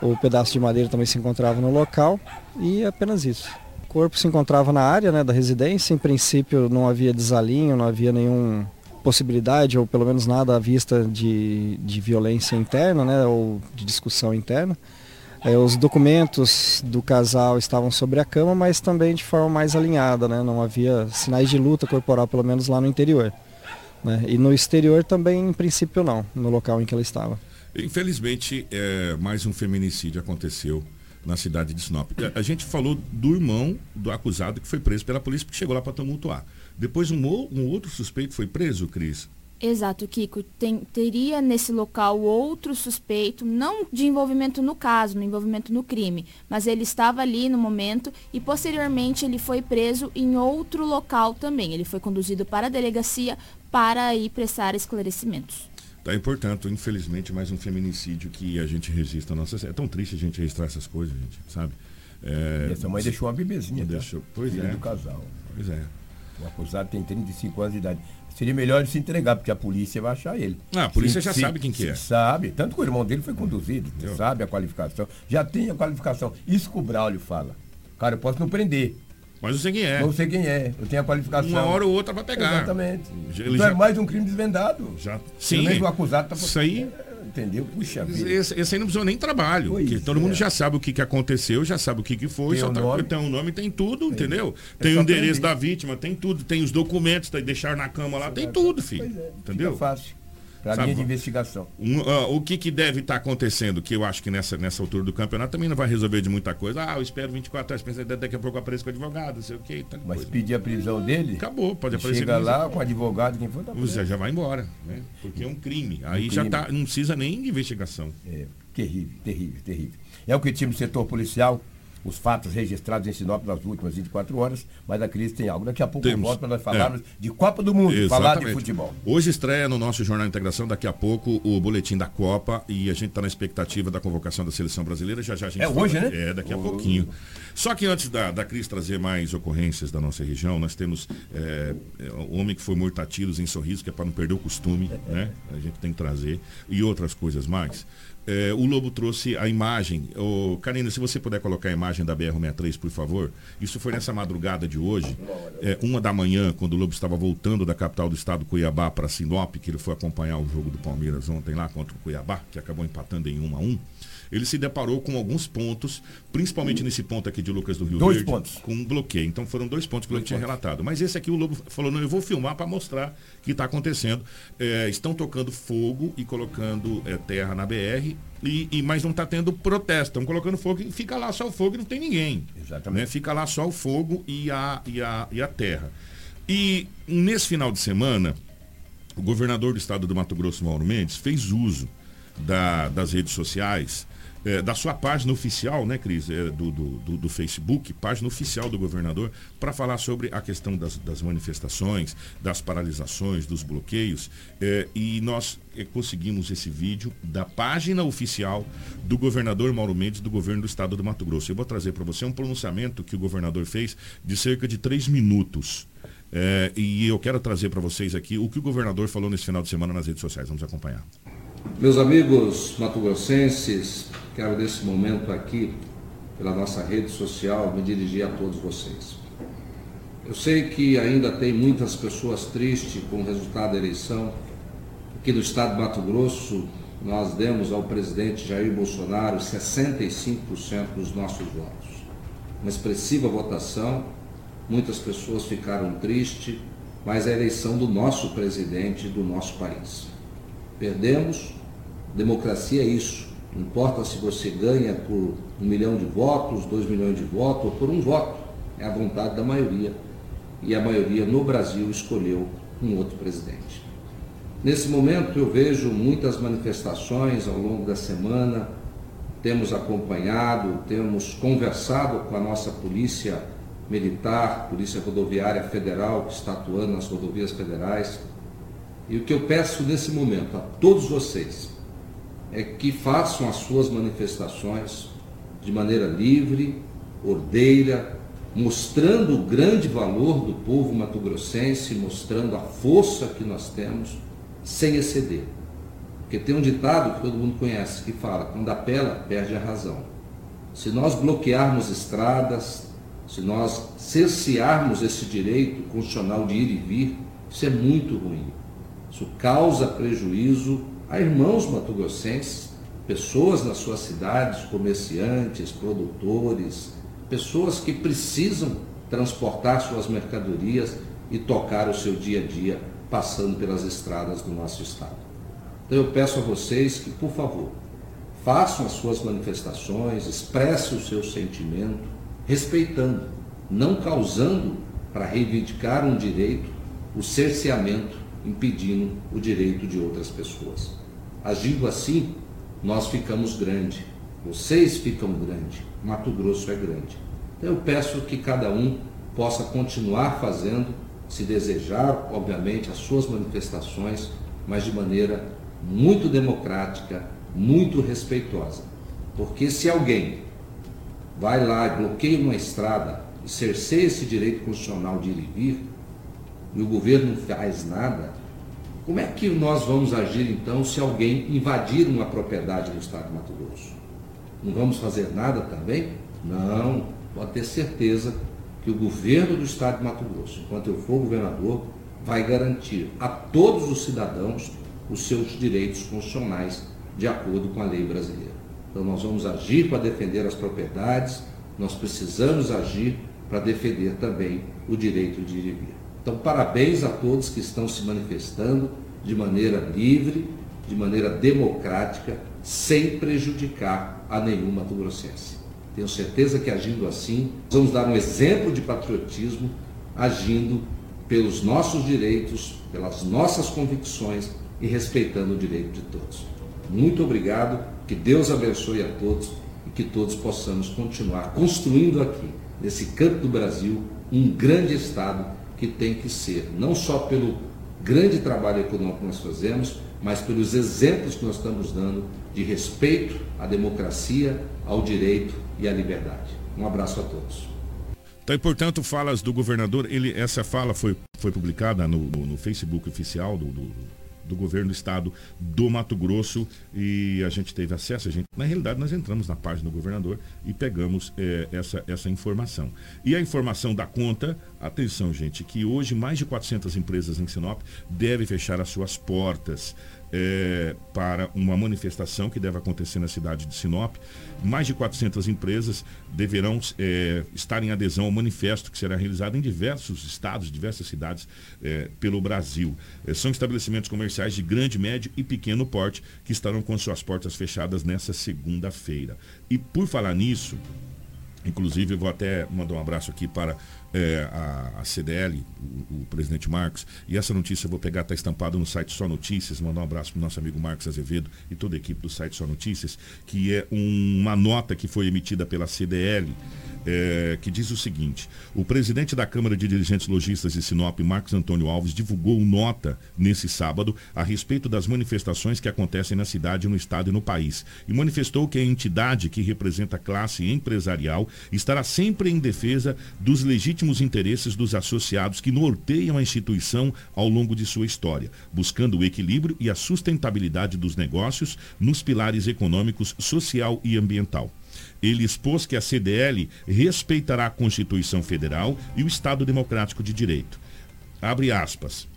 o pedaço de madeira também se encontrava no local e apenas isso. Corpo se encontrava na área né, da residência, em princípio não havia desalinho, não havia nenhuma possibilidade, ou pelo menos nada à vista de, de violência interna, né, ou de discussão interna. É, os documentos do casal estavam sobre a cama, mas também de forma mais alinhada, né? não havia sinais de luta corporal, pelo menos lá no interior. né? E no exterior também, em princípio, não, no local em que ela estava. Infelizmente, é, mais um feminicídio aconteceu na cidade de Sinop. A- A gente falou do irmão do acusado que foi preso pela polícia porque chegou lá para tumultuar. Depois um, um outro suspeito foi preso, Cris. Exato, Kiko. Tem- teria nesse local outro suspeito, não de envolvimento no caso, no envolvimento no crime, mas ele estava ali no momento e posteriormente ele foi preso em outro local também. Ele foi conduzido para a delegacia para ir prestar esclarecimentos. Tá, e, portanto, infelizmente, mais um feminicídio que a gente registra nossa. É tão triste a gente registrar essas coisas, gente, sabe? É, Essa mãe deixou uma bebezinha. Tá? Deixou, pois é. do casal. Pois é. O acusado tem 35 anos de idade. Seria melhor ele se entregar, porque a polícia vai achar ele. Ah, a polícia se, já se, sabe quem que é. Sabe, tanto que o irmão dele foi conduzido, sabe a qualificação. Já tem a qualificação. Isso que o Braulio fala. Cara, eu posso não prender. Mas eu sei quem é. Não sei quem é. Eu tenho a qualificação. Uma hora ou outra vai pegar. Exatamente. Ele então é já... é mais um crime desvendado. Já. Sim. o acusado tá Isso aí. Entendeu? Puxa vida. Esse, esse aí não precisou nem trabalho. Porque todo é. mundo já sabe o que, que aconteceu, já sabe o que, que foi. Tem, um tá, nome. tem um nome, tem tudo, é. entendeu? Tem o endereço da vítima, tem tudo. Tem os documentos, tá, deixar na cama lá, tem tudo, filho. É. Entendeu? Fica fácil para a linha de investigação. Um, uh, o que, que deve estar tá acontecendo, que eu acho que nessa, nessa altura do campeonato também não vai resolver de muita coisa. Ah, eu espero 24 horas, pensei, daqui a pouco apareço com o advogado, não sei o quê. Mas coisa. pedir a prisão dele? Acabou, pode aparecer. Chega lá com o advogado, quem for tá Você já vai embora, né? Porque é um crime. Aí um crime. já tá, não precisa nem de investigação. É, terrível, terrível, terrível. É o que tinha no setor policial os fatos registrados em Sinop nas últimas 24 horas, mas a crise tem algo. Daqui a pouco Temos. eu volto para nós falarmos é. de Copa do Mundo, Exatamente. falar de futebol. Hoje estreia no nosso Jornal Integração, daqui a pouco, o boletim da Copa e a gente está na expectativa da convocação da seleção brasileira. Já já a gente É fala. hoje, né? É, daqui a oh. pouquinho. Só que antes da, da crise trazer mais ocorrências da nossa região, nós temos é, é o homem que foi morto a tiros em sorriso, que é para não perder o costume, né? A gente tem que trazer. E outras coisas mais. É, o Lobo trouxe a imagem. Ô, Karina, se você puder colocar a imagem da BR-63, por favor. Isso foi nessa madrugada de hoje, é, uma da manhã, quando o Lobo estava voltando da capital do estado, Cuiabá, para Sinop, que ele foi acompanhar o jogo do Palmeiras ontem lá contra o Cuiabá, que acabou empatando em 1 a 1 ele se deparou com alguns pontos, principalmente nesse ponto aqui de Lucas do Rio dois Verde, pontos. com um bloqueio. Então foram dois pontos que o Lobo tinha relatado. Mas esse aqui o Lobo falou, não, eu vou filmar para mostrar o que está acontecendo. É, estão tocando fogo e colocando é, terra na BR, e, e, mas não está tendo protesto. Estão colocando fogo e fica lá só o fogo e não tem ninguém. Exatamente. Né? Fica lá só o fogo e a, e, a, e a terra. E nesse final de semana, o governador do estado do Mato Grosso, Mauro Mendes, fez uso da, das redes sociais é, da sua página oficial, né, Cris, é, do, do, do, Facebook, página oficial do governador, para falar sobre a questão das, das, manifestações, das paralisações, dos bloqueios. É, e nós é, conseguimos esse vídeo da página oficial do governador Mauro Mendes, do governo do estado do Mato Grosso. Eu vou trazer para você um pronunciamento que o governador fez de cerca de três minutos. É, e eu quero trazer para vocês aqui o que o governador falou nesse final de semana nas redes sociais. Vamos acompanhar. Meus amigos matogrossenses, quero nesse momento aqui, pela nossa rede social, me dirigir a todos vocês. Eu sei que ainda tem muitas pessoas tristes com o resultado da eleição. Aqui no estado de Mato Grosso, nós demos ao presidente Jair Bolsonaro 65% dos nossos votos. Uma expressiva votação, muitas pessoas ficaram tristes, mas é a eleição do nosso presidente do nosso país. Perdemos, democracia é isso. Não importa se você ganha por um milhão de votos, dois milhões de votos ou por um voto. É a vontade da maioria. E a maioria no Brasil escolheu um outro presidente. Nesse momento eu vejo muitas manifestações ao longo da semana, temos acompanhado, temos conversado com a nossa polícia militar, Polícia Rodoviária Federal, que está atuando nas rodovias federais, e o que eu peço nesse momento a todos vocês é que façam as suas manifestações de maneira livre, ordeira, mostrando o grande valor do povo mato-grossense, mostrando a força que nós temos, sem exceder. Porque tem um ditado que todo mundo conhece que fala: quando apela, perde a razão. Se nós bloquearmos estradas, se nós cercearmos esse direito constitucional de ir e vir, isso é muito ruim. Isso causa prejuízo a irmãos matogrossenses, pessoas nas suas cidades, comerciantes, produtores, pessoas que precisam transportar suas mercadorias e tocar o seu dia a dia passando pelas estradas do nosso estado. Então eu peço a vocês que, por favor, façam as suas manifestações, expressem o seu sentimento, respeitando, não causando para reivindicar um direito o cerceamento impedindo o direito de outras pessoas. Agindo assim, nós ficamos grande, vocês ficam grande, Mato Grosso é grande. Então eu peço que cada um possa continuar fazendo, se desejar, obviamente, as suas manifestações, mas de maneira muito democrática, muito respeitosa. Porque se alguém vai lá e bloqueia uma estrada e cerceia esse direito constitucional de ir e vir, e o governo não faz nada, como é que nós vamos agir então se alguém invadir uma propriedade no estado de Mato Grosso? Não vamos fazer nada também? Não, pode ter certeza que o governo do estado de Mato Grosso, enquanto eu for governador, vai garantir a todos os cidadãos os seus direitos constitucionais de acordo com a lei brasileira. Então nós vamos agir para defender as propriedades, nós precisamos agir para defender também o direito de vir. Então parabéns a todos que estão se manifestando de maneira livre, de maneira democrática, sem prejudicar a nenhum mato-grossense. Tenho certeza que agindo assim, vamos dar um exemplo de patriotismo, agindo pelos nossos direitos, pelas nossas convicções e respeitando o direito de todos. Muito obrigado, que Deus abençoe a todos e que todos possamos continuar construindo aqui, nesse canto do Brasil, um grande Estado que tem que ser, não só pelo grande trabalho econômico que nós fazemos, mas pelos exemplos que nós estamos dando de respeito à democracia, ao direito e à liberdade. Um abraço a todos. Então, portanto, falas do governador, ele, essa fala foi, foi publicada no, no, Facebook oficial do, do do governo do estado do Mato Grosso e a gente teve acesso, a gente, na realidade nós entramos na página do governador e pegamos é, essa, essa informação. E a informação da conta, atenção gente, que hoje mais de 400 empresas em Sinop devem fechar as suas portas é, para uma manifestação que deve acontecer na cidade de Sinop. Mais de 400 empresas deverão é, estar em adesão ao manifesto que será realizado em diversos estados, diversas cidades é, pelo Brasil. É, são estabelecimentos comerciais de grande, médio e pequeno porte que estarão com suas portas fechadas nessa segunda-feira. E por falar nisso, Inclusive, eu vou até mandar um abraço aqui para é, a, a, CDL, o, o, presidente Marcos. E essa notícia eu vou pegar, está estampada no site Só Notícias. Mandar um abraço para o nosso amigo Marcos Azevedo e toda a equipe do site Só Notícias, que é um, uma nota que foi emitida pela CDL é, que diz o seguinte: o presidente da Câmara de Dirigentes Logistas de Sinop, Marcos Antônio Alves, divulgou nota nesse sábado a respeito das manifestações que acontecem na cidade, no estado e no país. E manifestou que a entidade que representa a classe empresarial estará sempre em defesa dos legítimos interesses dos associados que norteiam a instituição ao longo de sua história, buscando o equilíbrio e a sustentabilidade dos negócios nos pilares econômicos, social e ambiental. Ele expôs que a CDL respeitará a Constituição Federal e o Estado Democrático de Direito. Abre aspas.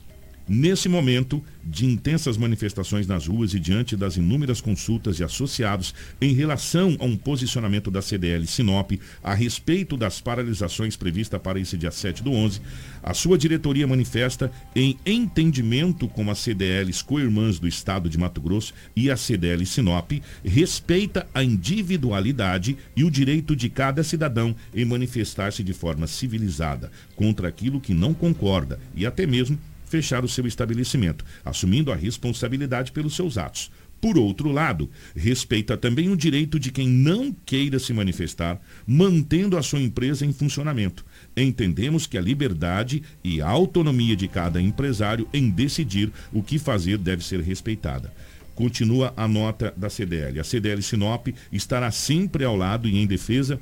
Nesse momento de intensas manifestações nas ruas e diante das inúmeras consultas de associados em relação a um posicionamento da CDL Sinop a respeito das paralisações previstas para esse dia 7 do 11, a sua diretoria manifesta em entendimento com as CDLs co-irmãs do Estado de Mato Grosso e a CDL Sinop, respeita a individualidade e o direito de cada cidadão em manifestar-se de forma civilizada contra aquilo que não concorda e até mesmo fechar o seu estabelecimento, assumindo a responsabilidade pelos seus atos. Por outro lado, respeita também o direito de quem não queira se manifestar, mantendo a sua empresa em funcionamento. Entendemos que a liberdade e a autonomia de cada empresário em decidir o que fazer deve ser respeitada. Continua a nota da CDL. A CDL Sinop estará sempre ao lado e em defesa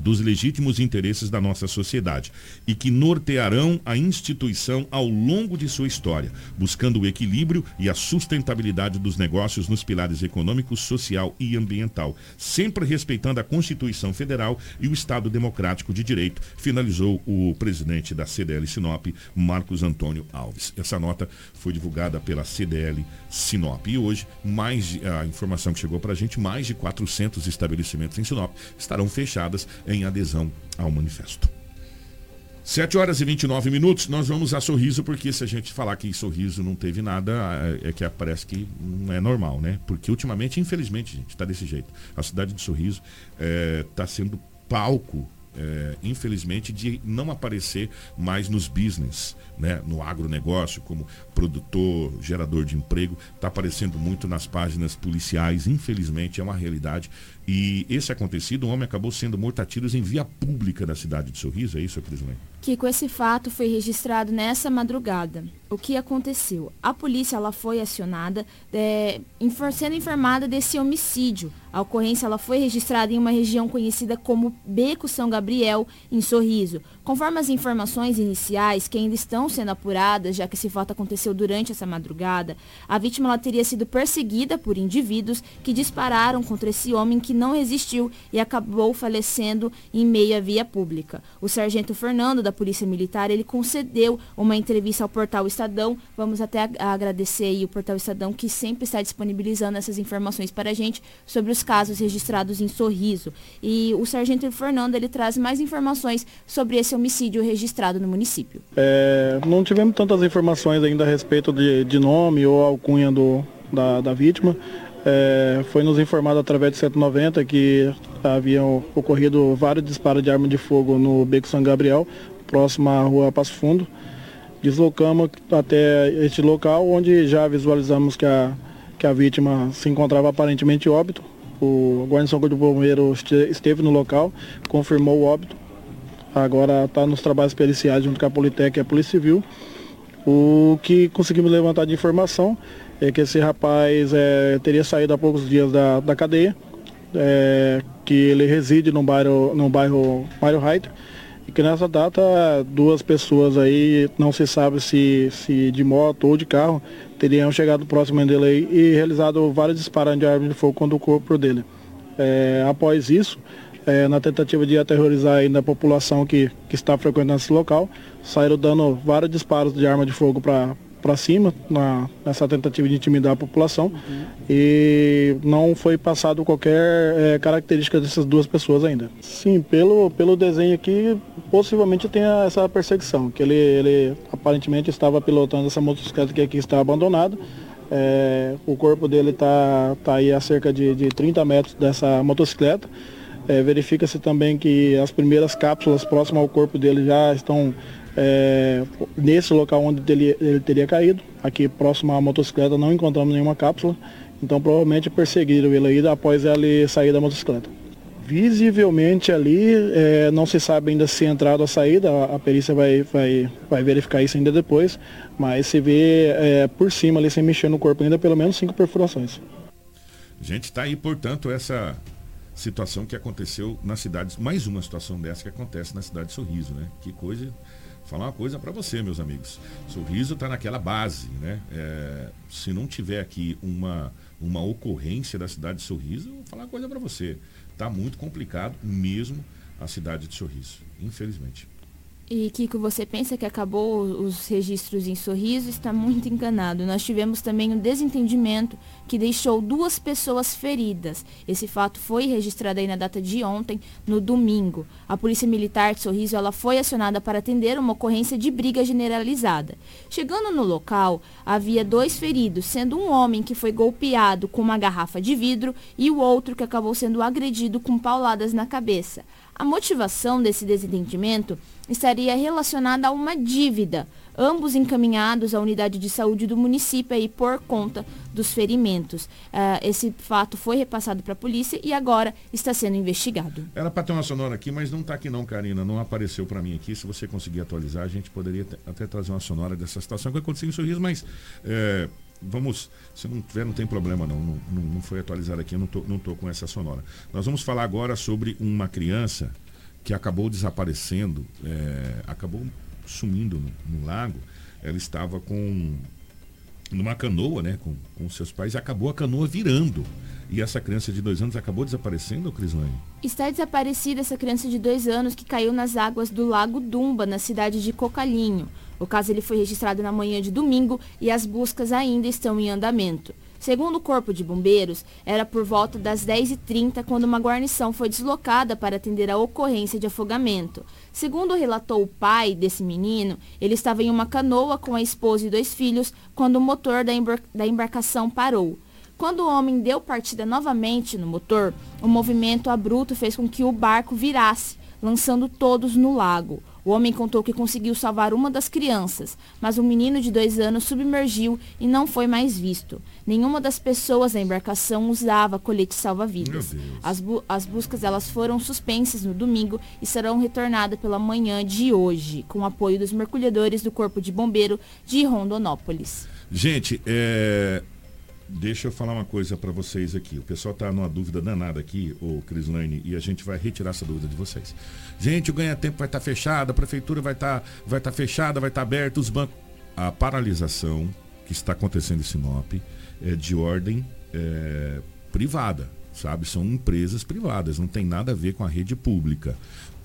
dos legítimos interesses da nossa sociedade e que nortearão a instituição ao longo de sua história, buscando o equilíbrio e a sustentabilidade dos negócios nos pilares econômico, social e ambiental, sempre respeitando a Constituição Federal e o Estado Democrático de Direito, finalizou o presidente da CDL Sinop, Marcos Antônio Alves. Essa nota foi divulgada pela CDL Sinop. E hoje, mais a informação que chegou para a gente, mais de 400 estabelecimentos em Sinop estarão fechadas em adesão ao manifesto. 7 horas e 29 minutos, nós vamos a Sorriso, porque se a gente falar que Sorriso não teve nada, é, é que parece que não é normal, né? Porque ultimamente, infelizmente, gente, está desse jeito. A cidade de Sorriso está é, sendo palco é, infelizmente, de não aparecer mais nos business, né, no agronegócio, como produtor, gerador de emprego, está aparecendo muito nas páginas policiais, infelizmente, é uma realidade E esse acontecido, um homem acabou sendo morto a tiros em via pública da cidade de Sorriso, é isso, Crislane? Que com esse fato foi registrado nessa madrugada. O que aconteceu? A polícia ela foi acionada, é, sendo informada desse homicídio. A ocorrência ela foi registrada em uma região conhecida como Beco São Gabriel, em Sorriso. Conforme as informações iniciais, que ainda estão sendo apuradas, já que esse fato aconteceu durante essa madrugada, a vítima ela teria sido perseguida por indivíduos que dispararam contra esse homem que não resistiu e acabou falecendo em meio à via pública. O sargento Fernando, da Polícia Militar, ele concedeu uma entrevista ao portal Estadão. Vamos até agradecer o portal Estadão, que sempre está disponibilizando essas informações para a gente sobre os casos registrados em Sorriso. E o sargento Fernando, ele traz mais informações sobre esse homicídio registrado no município. É, não tivemos tantas informações ainda a respeito de, de nome ou alcunha do, da, da vítima. É, foi nos informado através de 190 que haviam ocorrido vários disparos de arma de fogo no Beco São Gabriel, próximo à rua Passo Fundo. Deslocamos até este local, onde já visualizamos que a, que a vítima se encontrava aparentemente óbito. O guarnição de bombeiro esteve no local, confirmou o óbito. Agora está nos trabalhos periciais junto com a Politec e a Polícia Civil. O que conseguimos levantar de informação é que esse rapaz é, teria saído há poucos dias da, da cadeia, é, que ele reside no bairro, no bairro Mário Reiter, e que nessa data duas pessoas aí, não se sabe se, se de moto ou de carro, teriam chegado próximo dele e realizado vários disparos de arma de fogo contra o corpo dele. É, após isso, é, na tentativa de aterrorizar ainda a população que, que está frequentando esse local, saíram dando vários disparos de arma de fogo para para cima na, nessa tentativa de intimidar a população uhum. e não foi passado qualquer é, característica dessas duas pessoas ainda. Sim, pelo, pelo desenho aqui, possivelmente tem essa perseguição, que ele, ele aparentemente estava pilotando essa motocicleta que aqui está abandonada. É, o corpo dele está tá aí a cerca de, de 30 metros dessa motocicleta. É, Verifica-se também que as primeiras cápsulas próximas ao corpo dele já estão é, nesse local onde ele, ele, teria caído, aqui próximo à motocicleta, não encontramos nenhuma cápsula, então provavelmente perseguiram ele aí após ele sair da motocicleta. Visivelmente ali, é, não se sabe ainda se entrada ou saída, a, perícia vai, vai, vai verificar isso ainda depois, mas se vê é, por cima ali, sem mexer no corpo ainda, pelo menos cinco perfurações. Gente, está aí, portanto, essa situação que aconteceu na cidade, mais uma situação dessa que acontece na cidade de Sorriso, né? Que coisa falar uma coisa para você, meus amigos. Sorriso está naquela base, né? É, se não tiver aqui uma, uma ocorrência da cidade de Sorriso, eu vou falar uma coisa para você. Está muito complicado mesmo a cidade de Sorriso, infelizmente. E Kiko, você pensa que acabou os registros em sorriso? Está muito enganado. Nós tivemos também um desentendimento que deixou duas pessoas feridas. Esse fato foi registrado aí na data de ontem, no domingo. A Polícia Militar de Sorriso ela foi acionada para atender uma ocorrência de briga generalizada. Chegando no local, havia dois feridos, sendo um homem que foi golpeado com uma garrafa de vidro e o outro que acabou sendo agredido com pauladas na cabeça. A motivação desse desentendimento estaria relacionada a uma dívida, ambos encaminhados à unidade de saúde do município aí por conta dos ferimentos. Uh, esse fato foi repassado para a polícia e agora está sendo investigado. Era para ter uma sonora aqui, mas não está aqui não, Karina. Não apareceu para mim aqui. Se você conseguir atualizar, a gente poderia até trazer uma sonora dessa situação que aconteceu em Sorriso, mas é, vamos, se não tiver, não tem problema não, não, não foi atualizado aqui, eu não tô, não tô com essa sonora. Nós vamos falar agora sobre uma criança que acabou desaparecendo, é, acabou sumindo no, no, lago. Ela estava com numa canoa, né, com, com seus pais, e acabou a canoa virando. E essa criança de dois anos acabou desaparecendo, Crislane? Está desaparecida essa criança de dois anos que caiu nas águas do Lago Dumba, na cidade de Cocalinho. O caso ele foi registrado na manhã de domingo e as buscas ainda estão em andamento. Segundo o Corpo de Bombeiros, era por volta das 10h30 quando uma guarnição foi deslocada para atender a ocorrência de afogamento. Segundo relatou o pai desse menino, ele estava em uma canoa com a esposa e dois filhos quando o motor da, embar da embarcação parou. Quando o homem deu partida novamente no motor, o movimento abrupto fez com que o barco virasse lançando todos no lago. O homem contou que conseguiu salvar uma das crianças, mas um menino de dois anos submergiu e não foi mais visto. Nenhuma das pessoas da embarcação usava colete salva-vidas. As, bu as buscas elas foram suspensas no domingo e serão retornadas pela manhã de hoje, com o apoio dos mergulhadores do Corpo de Bombeiro de Rondonópolis. Gente, é, Deixa eu falar uma coisa para vocês aqui. O pessoal está numa dúvida danada aqui, o Crislane, e a gente vai retirar essa dúvida de vocês. Gente, o ganha-tempo vai estar tá fechado, a prefeitura vai estar tá, vai tá fechada, vai estar tá aberto, os bancos. A paralisação que está acontecendo em Sinop é de ordem é, privada, sabe? São empresas privadas, não tem nada a ver com a rede pública.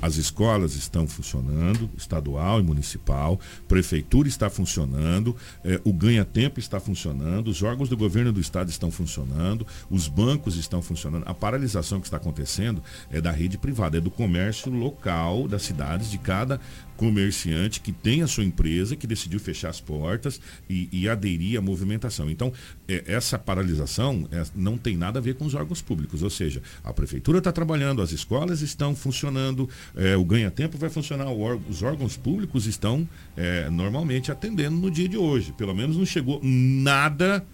As escolas estão funcionando, estadual e municipal, prefeitura está funcionando, eh, o ganha-tempo está funcionando, os órgãos do governo do estado estão funcionando, os bancos estão funcionando. A paralisação que está acontecendo é da rede privada, é do comércio local das cidades, de cada comerciante que tem a sua empresa, que decidiu fechar as portas e, e aderir à movimentação. Então, é, essa paralisação é, não tem nada a ver com os órgãos públicos, ou seja, a prefeitura está trabalhando, as escolas estão funcionando, é, o ganha-tempo vai funcionar, os órgãos públicos estão é, normalmente atendendo no dia de hoje. Pelo menos não chegou nada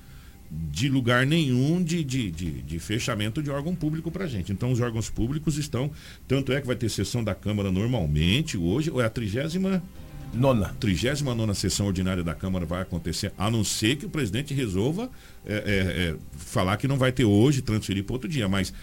de lugar nenhum de, de, de, de fechamento de órgão público para gente. Então os órgãos públicos estão, tanto é que vai ter sessão da Câmara normalmente hoje, ou é a trigésima nona. 39 sessão ordinária da Câmara vai acontecer, a não ser que o presidente resolva é, é, é, falar que não vai ter hoje, transferir para outro dia. Mas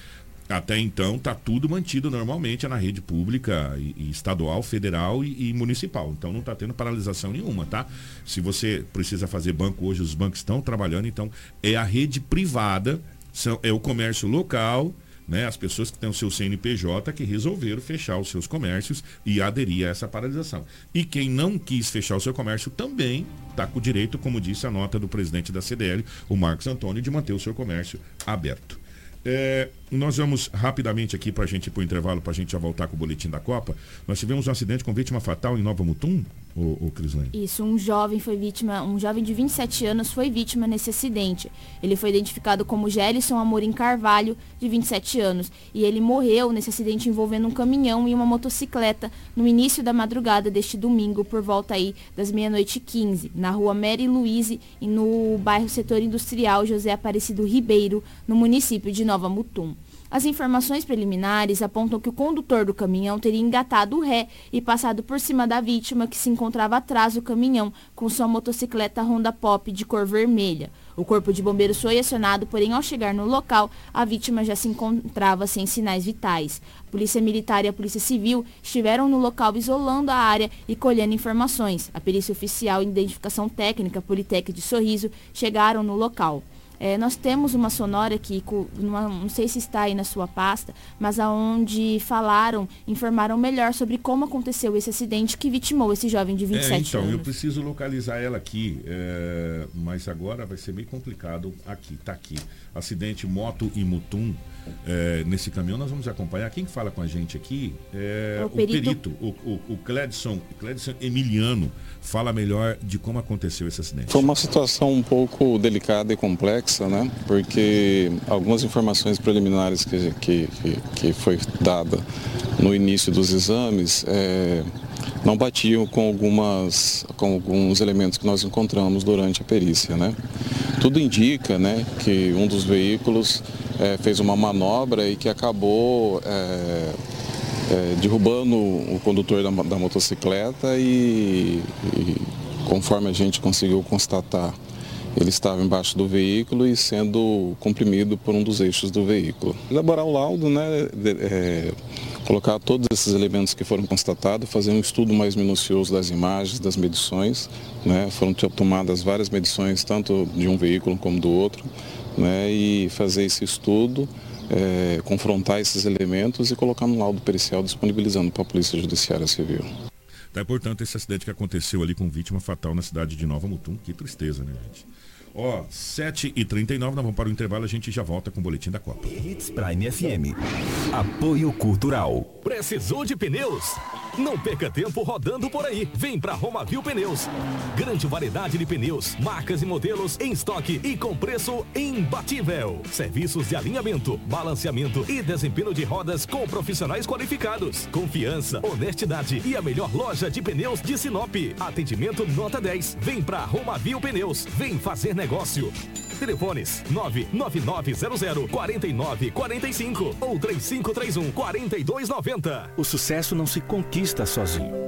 até então está tudo mantido normalmente na rede pública e, e estadual, federal e, e, municipal. Então não está tendo paralisação nenhuma, tá? Se você precisa fazer banco hoje, os bancos estão trabalhando, então é a rede privada, são, é o comércio local, né? As pessoas que têm o seu CNPJ que resolveram fechar os seus comércios e aderir a essa paralisação. E quem não quis fechar o seu comércio também está com o direito, como disse a nota do presidente da CDL, o Marcos Antônio, de manter o seu comércio aberto. É, nós vamos rapidamente aqui para a gente ir para o intervalo, para a gente já voltar com o boletim da Copa. Nós tivemos um acidente com vítima fatal em Nova Mutum, o, o Crislane? Isso, um jovem foi vítima, um jovem de 27 anos foi vítima nesse acidente. Ele foi identificado como Gelison Amorim Carvalho, de 27 anos, e ele morreu nesse acidente envolvendo um caminhão e uma motocicleta no início da madrugada deste domingo, por volta aí das meia-noite 15, na rua Mary Louise e no bairro Setor Industrial José Aparecido Ribeiro, no município de Nova Mutum. As informações preliminares apontam que o condutor do caminhão teria engatado o ré e passado por cima da vítima que se encontrava atrás do caminhão com sua motocicleta Honda Pop de cor vermelha. O corpo de bombeiros foi acionado, porém ao chegar no local, a vítima já se encontrava sem sinais vitais. A Polícia Militar e a Polícia Civil estiveram no local isolando a área e colhendo informações. A perícia oficial e identificação técnica Politec de Sorriso chegaram no local. É, nós temos uma sonora aqui, numa, não sei se está aí na sua pasta, mas aonde falaram, informaram melhor sobre como aconteceu esse acidente que vitimou esse jovem de 27 é, então, anos. eu preciso localizar ela aqui, é, mas agora vai ser meio complicado aqui, tá aqui. Acidente moto e mutum. É, nesse caminhão nós vamos acompanhar. Quem fala com a gente aqui é, é o, perito. o perito, o, o, o Cledson, Cledson Emiliano fala melhor de como aconteceu esse acidente. Foi uma situação um pouco delicada e complexa, né? Porque algumas informações preliminares que, que, que, que foi dada no início dos exames é, não batiam com, algumas, com alguns elementos que nós encontramos durante a perícia, né? Tudo indica, né, que um dos veículos é, fez uma manobra e que acabou é, é, derrubando o condutor da, da motocicleta e, e, conforme a gente conseguiu constatar, ele estava embaixo do veículo e sendo comprimido por um dos eixos do veículo. Elaborar o laudo, né, de, é, colocar todos esses elementos que foram constatados, fazer um estudo mais minucioso das imagens, das medições. Né, foram tomadas várias medições, tanto de um veículo como do outro, né, e fazer esse estudo é, confrontar esses elementos e colocar no laudo pericial disponibilizando para a Polícia Judiciária Civil. Tá, portanto, esse acidente que aconteceu ali com vítima fatal na cidade de Nova Mutum, que tristeza, né, gente? Ó, 7h39, nós vamos para o intervalo, a gente já volta com o boletim da Copa. Hits Prime FM. Apoio Cultural. Precisou de pneus? Não perca tempo rodando por aí. Vem pra Romavil Pneus. Grande variedade de pneus, marcas e modelos em estoque e com preço imbatível. Serviços de alinhamento, balanceamento e desempenho de rodas com profissionais qualificados. Confiança, honestidade e a melhor loja de pneus de Sinop. Atendimento nota 10. Vem pra Romavil Pneus. Vem fazer negócio. Telefones 99900 4945 ou 3531 4290. O sucesso não se conquista sozinho.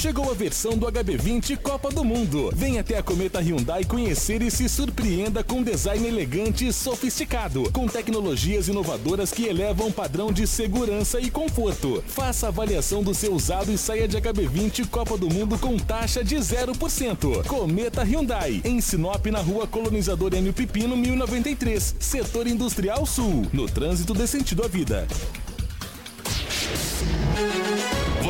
Chegou a versão do HB20 Copa do Mundo. Venha até a Cometa Hyundai conhecer e se surpreenda com design elegante e sofisticado, com tecnologias inovadoras que elevam o padrão de segurança e conforto. Faça avaliação do seu usado e saia de HB20 Copa do Mundo com taxa de 0%. Cometa Hyundai, em Sinop, na rua Colonizador Enio Pipino, 1093, Setor Industrial Sul, no trânsito de sentido à vida.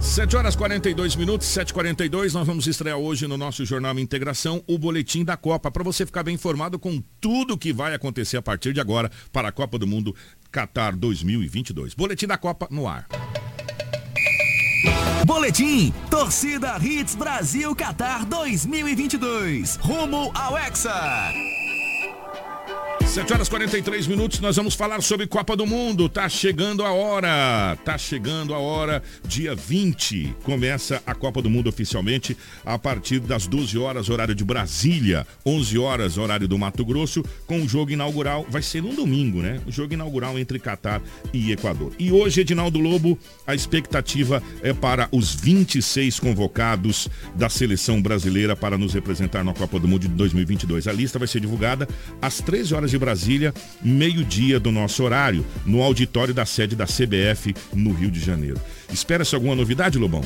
7 horas 42 minutos, 7h42, nós vamos estrear hoje no nosso Jornal Integração o Boletim da Copa, para você ficar bem informado com tudo que vai acontecer a partir de agora para a Copa do Mundo Qatar 2022. Boletim da Copa no ar. Boletim Torcida Hits Brasil Qatar 2022. Rumo ao Hexa. 7 horas 43 minutos, nós vamos falar sobre Copa do Mundo. Tá chegando a hora. Tá chegando a hora. Dia 20 começa a Copa do Mundo oficialmente a partir das 12 horas, horário de Brasília, 11 horas, horário do Mato Grosso, com o jogo inaugural. Vai ser no domingo, né? O jogo inaugural entre Catar e Equador. E hoje, Edinaldo Lobo, a expectativa é para os 26 convocados da seleção brasileira para nos representar na Copa do Mundo de 2022. A lista vai ser divulgada às 13 horas de Brasília, meio-dia do nosso horário, no auditório da sede da CBF no Rio de Janeiro. Espera-se alguma novidade, Lobão?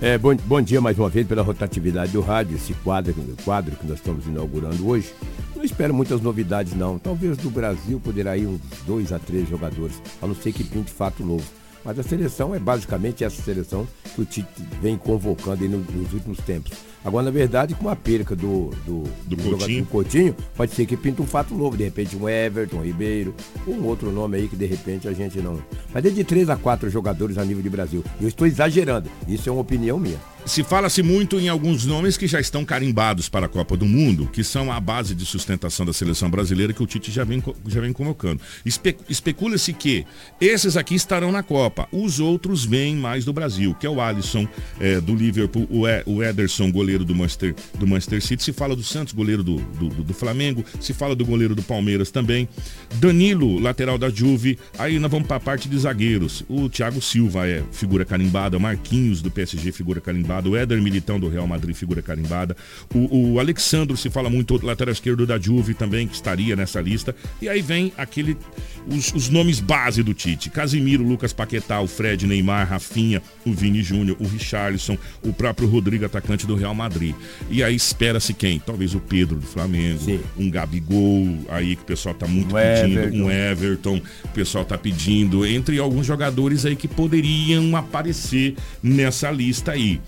É, bom, bom dia mais uma vez pela rotatividade do rádio, esse quadro, quadro que nós estamos inaugurando hoje. Não espero muitas novidades não. Talvez do Brasil poderá ir uns dois a três jogadores, a não ser que pinte fato novo. Mas a seleção é basicamente essa seleção que o Tite vem convocando nos últimos tempos. Agora, na verdade, com a perca do, do, do, do Coutinho. do Coutinho, pode ser que pinta um fato novo, de repente um Everton, Ribeiro, um outro nome aí que de repente a gente não. Mas é de três a quatro jogadores a nível de Brasil. Eu estou exagerando, isso é uma opinião minha. Se fala-se muito em alguns nomes que já estão carimbados para a Copa do Mundo, que são a base de sustentação da seleção brasileira que o Tite já vem, já vem convocando. Espe, Especula-se que esses aqui estarão na Copa, os outros vêm mais do Brasil, que é o Alisson é, do Liverpool, o, e, o Ederson, goleiro do Manchester, do Manchester City, se fala do Santos, goleiro do, do, do, Flamengo, se fala do goleiro do Palmeiras também, Danilo, lateral da Juve, aí nós vamos para a parte de zagueiros, o Thiago Silva é figura carimbada, Marquinhos do PSG, figura carimbada, carimbado, o Éder Militão do Real Madrid, figura carimbada, o, o Alexandro, se fala muito, lateral esquerdo da Juve também, que estaria nessa lista, e aí vem aquele, os, os nomes base do Tite, Casimiro, Lucas Paquetá, o Fred, Neymar, Rafinha, o Vini Júnior, o Richarlison, o próprio Rodrigo, atacante do Real Madrid. E aí espera-se quem? Talvez o Pedro do Flamengo, Sim. um Gabigol, aí que o pessoal tá muito um pedindo, Everton. um Everton, o pessoal tá pedindo, entre alguns jogadores aí que poderiam aparecer nessa lista aí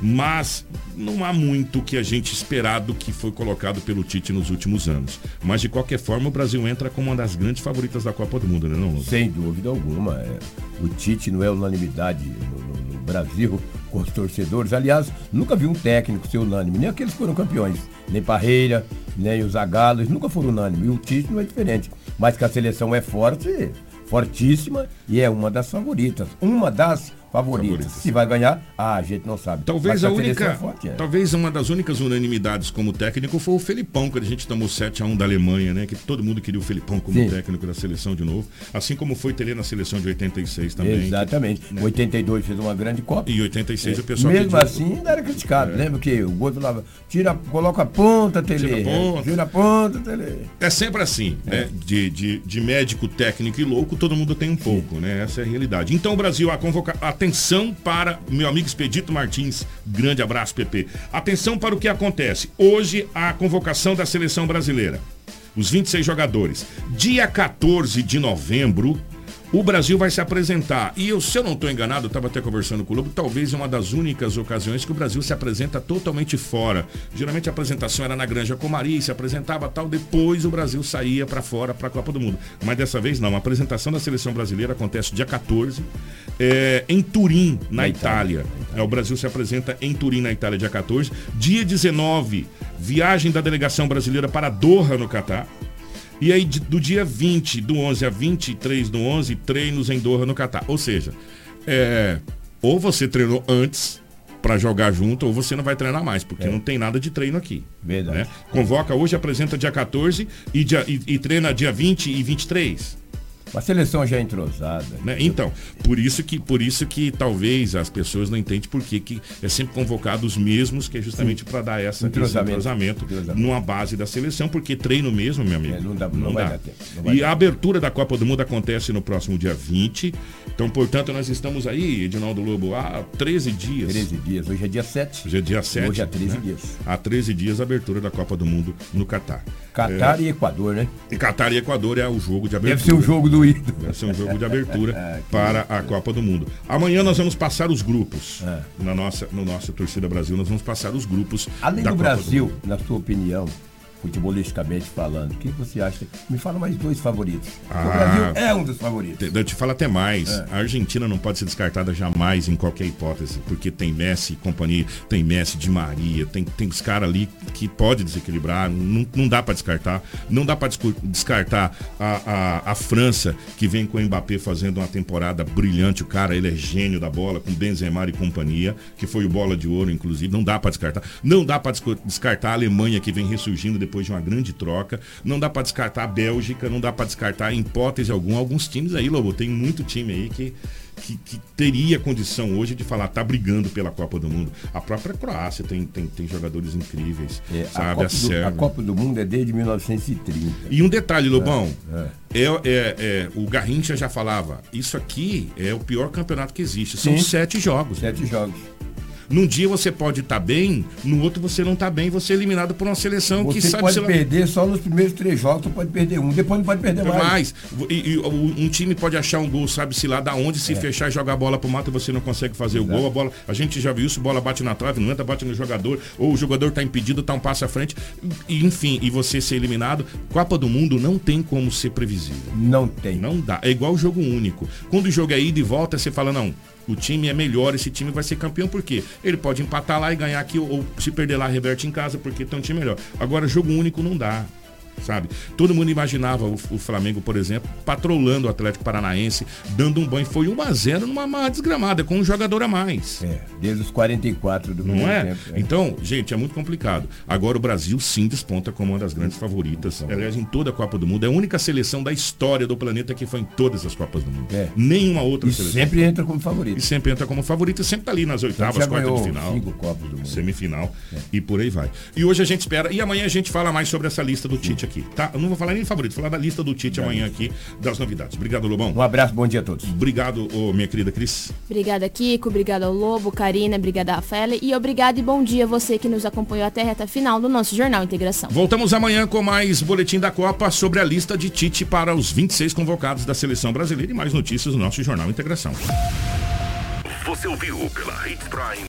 mas não há muito que a gente esperar do que foi colocado pelo Tite nos últimos anos. Mas de qualquer forma, o Brasil entra como uma das grandes favoritas da Copa do Mundo, né, não? Sem dúvida alguma. É. O Tite não é unanimidade no, no, Brasil com os torcedores. Aliás, nunca vi um técnico ser unânime, nem aqueles que foram campeões, nem Parreira, nem os Agalos, nunca foram unânimes. E o Tite não é diferente. Mas que a seleção é forte, fortíssima e é uma das favoritas. Uma das favoritas. Se vai ganhar, ah, a gente não sabe. Talvez a, única, é forte, é. talvez uma das únicas unanimidades como técnico foi o Felipão, quando a gente tomou 7 a 1 da Alemanha, né? Que todo mundo queria o Felipão como Sim. técnico da seleção de novo, assim como foi Tele na seleção de 86 também. Exatamente. Que, né? 82 fez uma grande Copa. E 86 é. o pessoal Mesmo pediu... assim, ainda era criticado. É. Lembra que o gol falava, tira, coloca a ponta, Tele. Tira a ponta, tira a ponta Tele. É sempre assim, é. né? De, de, de médico, técnico e louco, todo mundo tem um pouco, Sim. né? Essa é a realidade. Então o Brasil a convocar Atenção para meu amigo Expedito Martins. Grande abraço, PP. Atenção para o que acontece. Hoje, a convocação da seleção brasileira. Os 26 jogadores. Dia 14 de novembro, o Brasil vai se apresentar. E eu, se eu não estou enganado, estava até conversando com o Lobo, talvez é uma das únicas ocasiões que o Brasil se apresenta totalmente fora. Geralmente a apresentação era na Granja Comari, se apresentava tal, depois o Brasil saía para fora para a Copa do Mundo. Mas dessa vez não, a apresentação da seleção brasileira acontece dia 14, é, em Turim, na, na Itália. Itália. É, o Brasil se apresenta em Turim, na Itália, dia 14. Dia 19, viagem da delegação brasileira para Doha, no Catar. E aí, do dia 20 do 11 a 23 do 11, treinos em Doha, no Catar. Ou seja, é, ou você treinou antes para jogar junto, ou você não vai treinar mais, porque é. não tem nada de treino aqui. Verdade. Né? Convoca hoje, apresenta dia 14 e, dia, e, e treina dia 20 e 23. A seleção já é entrosada. Né? Então, por isso que por isso que talvez as pessoas não entendem por que, que é sempre convocado os mesmos, que é justamente para dar essa, entrosamento, esse entrosamento, entrosamento, numa base da seleção, porque treino mesmo, meu amigo. É, não dá, não, não dá. Tempo, não e a abertura da Copa do Mundo acontece no próximo dia 20. Então, portanto, nós estamos aí, Edinaldo Lobo, há 13 dias. 13 dias. Hoje é dia 7. Hoje é dia 7. Hoje é 13 né? dias. Há 13 dias a abertura da Copa do Mundo no Catar. Catar é, e Equador, né? E Catar e Equador é o jogo de abertura. Deve ser o jogo do ídolo. Deve ser um jogo de abertura é, para a Copa do Mundo. Amanhã nós vamos passar os grupos. É. Na nossa, no nosso Torcida Brasil, nós vamos passar os grupos. Além do Copa Brasil, do na sua opinião, futebolisticamente falando, o que você acha? Me fala mais dois favoritos. Ah, o Brasil é um dos favoritos. Eu te falo até mais. É. A Argentina não pode ser descartada jamais em qualquer hipótese, porque tem Messi e companhia, tem Messi de Maria, tem, tem os caras ali que pode desequilibrar, não, não dá para descartar. Não dá para descartar a, a, a, França, que vem com o Mbappé fazendo uma temporada brilhante. O cara, ele é gênio da bola, com Benzema e companhia, que foi o bola de ouro, inclusive. Não dá para descartar. Não dá para descartar a Alemanha, que vem ressurgindo depois de uma grande troca. Não dá para descartar a Bélgica, não dá para descartar em hipótese alguma. Alguns times aí, Lobo, tem muito time aí que que, que, teria condição hoje de falar, tá brigando pela Copa do Mundo. A própria Croácia tem, tem, tem jogadores incríveis. É, sabe? A, Copa a, do, a, Copa do, Mundo é desde 1930. E um detalhe, Lobão. É, é. é, é, é o Garrincha já falava, isso aqui é o pior campeonato que existe. São Sim. sete jogos. Sete jogos. Num dia você pode estar tá bem, no outro você não está bem, você é eliminado por uma seleção você que sabe... Você pode perder só nos primeiros três jogos, você pode perder um, depois não pode perder mais. mais. E, e, um time pode achar um gol, sabe-se lá da onde, se é. fechar e jogar a bola pro mato, você não consegue fazer Exato. o gol, a bola... A gente já viu isso, bola bate na trave, não entra, bate no jogador, ou o jogador está impedido, está um passo à frente, e, enfim, e você ser eliminado. Copa do Mundo não tem como ser previsível. Não tem. Não dá. É igual o jogo único. Quando o jogo é ida e volta, você fala, não, O time é melhor, esse time vai ser campeão, por quê? Ele pode empatar lá e ganhar aqui, ou, ou se perder lá, reverte em casa, porque tem um time melhor. Agora, jogo único não dá sabe? Todo mundo imaginava o, o, Flamengo, por exemplo, patrolando o Atlético Paranaense, dando um banho. Foi 1 a 0 numa uma desgramada, com um jogador a mais. É, desde os 44 do Não é? Tempo, é? Então, gente, é muito complicado. Agora o Brasil sim desponta como uma das grandes favoritas. Aliás, em toda a Copa do Mundo. É a única seleção da história do planeta que foi em todas as Copas do Mundo. É. Nenhuma outra e seleção. sempre entra como favorito. E sempre entra como favorito e sempre tá ali nas oitavas, quartas de final. Cinco Copas do mundo. Semifinal. É. E por aí vai. E hoje a gente espera. E amanhã a gente fala mais sobre essa lista do Tite aqui, tá? Eu não vou falar nem favorito, vou falar da lista do Tite amanhã aqui, das novidades. Obrigado, Lobão. Um abraço, bom dia a todos. Obrigado, oh, minha querida Cris. Obrigada, Kiko. Obrigado ao Lobo, Karina. Obrigada, Rafaela. E obrigado e bom dia a você que nos acompanhou até a reta final do nosso Jornal Integração. Voltamos amanhã com mais boletim da Copa sobre a lista de Tite para os 26 convocados da seleção brasileira e mais notícias do nosso Jornal Integração. Você ouviu pela Hits Prime.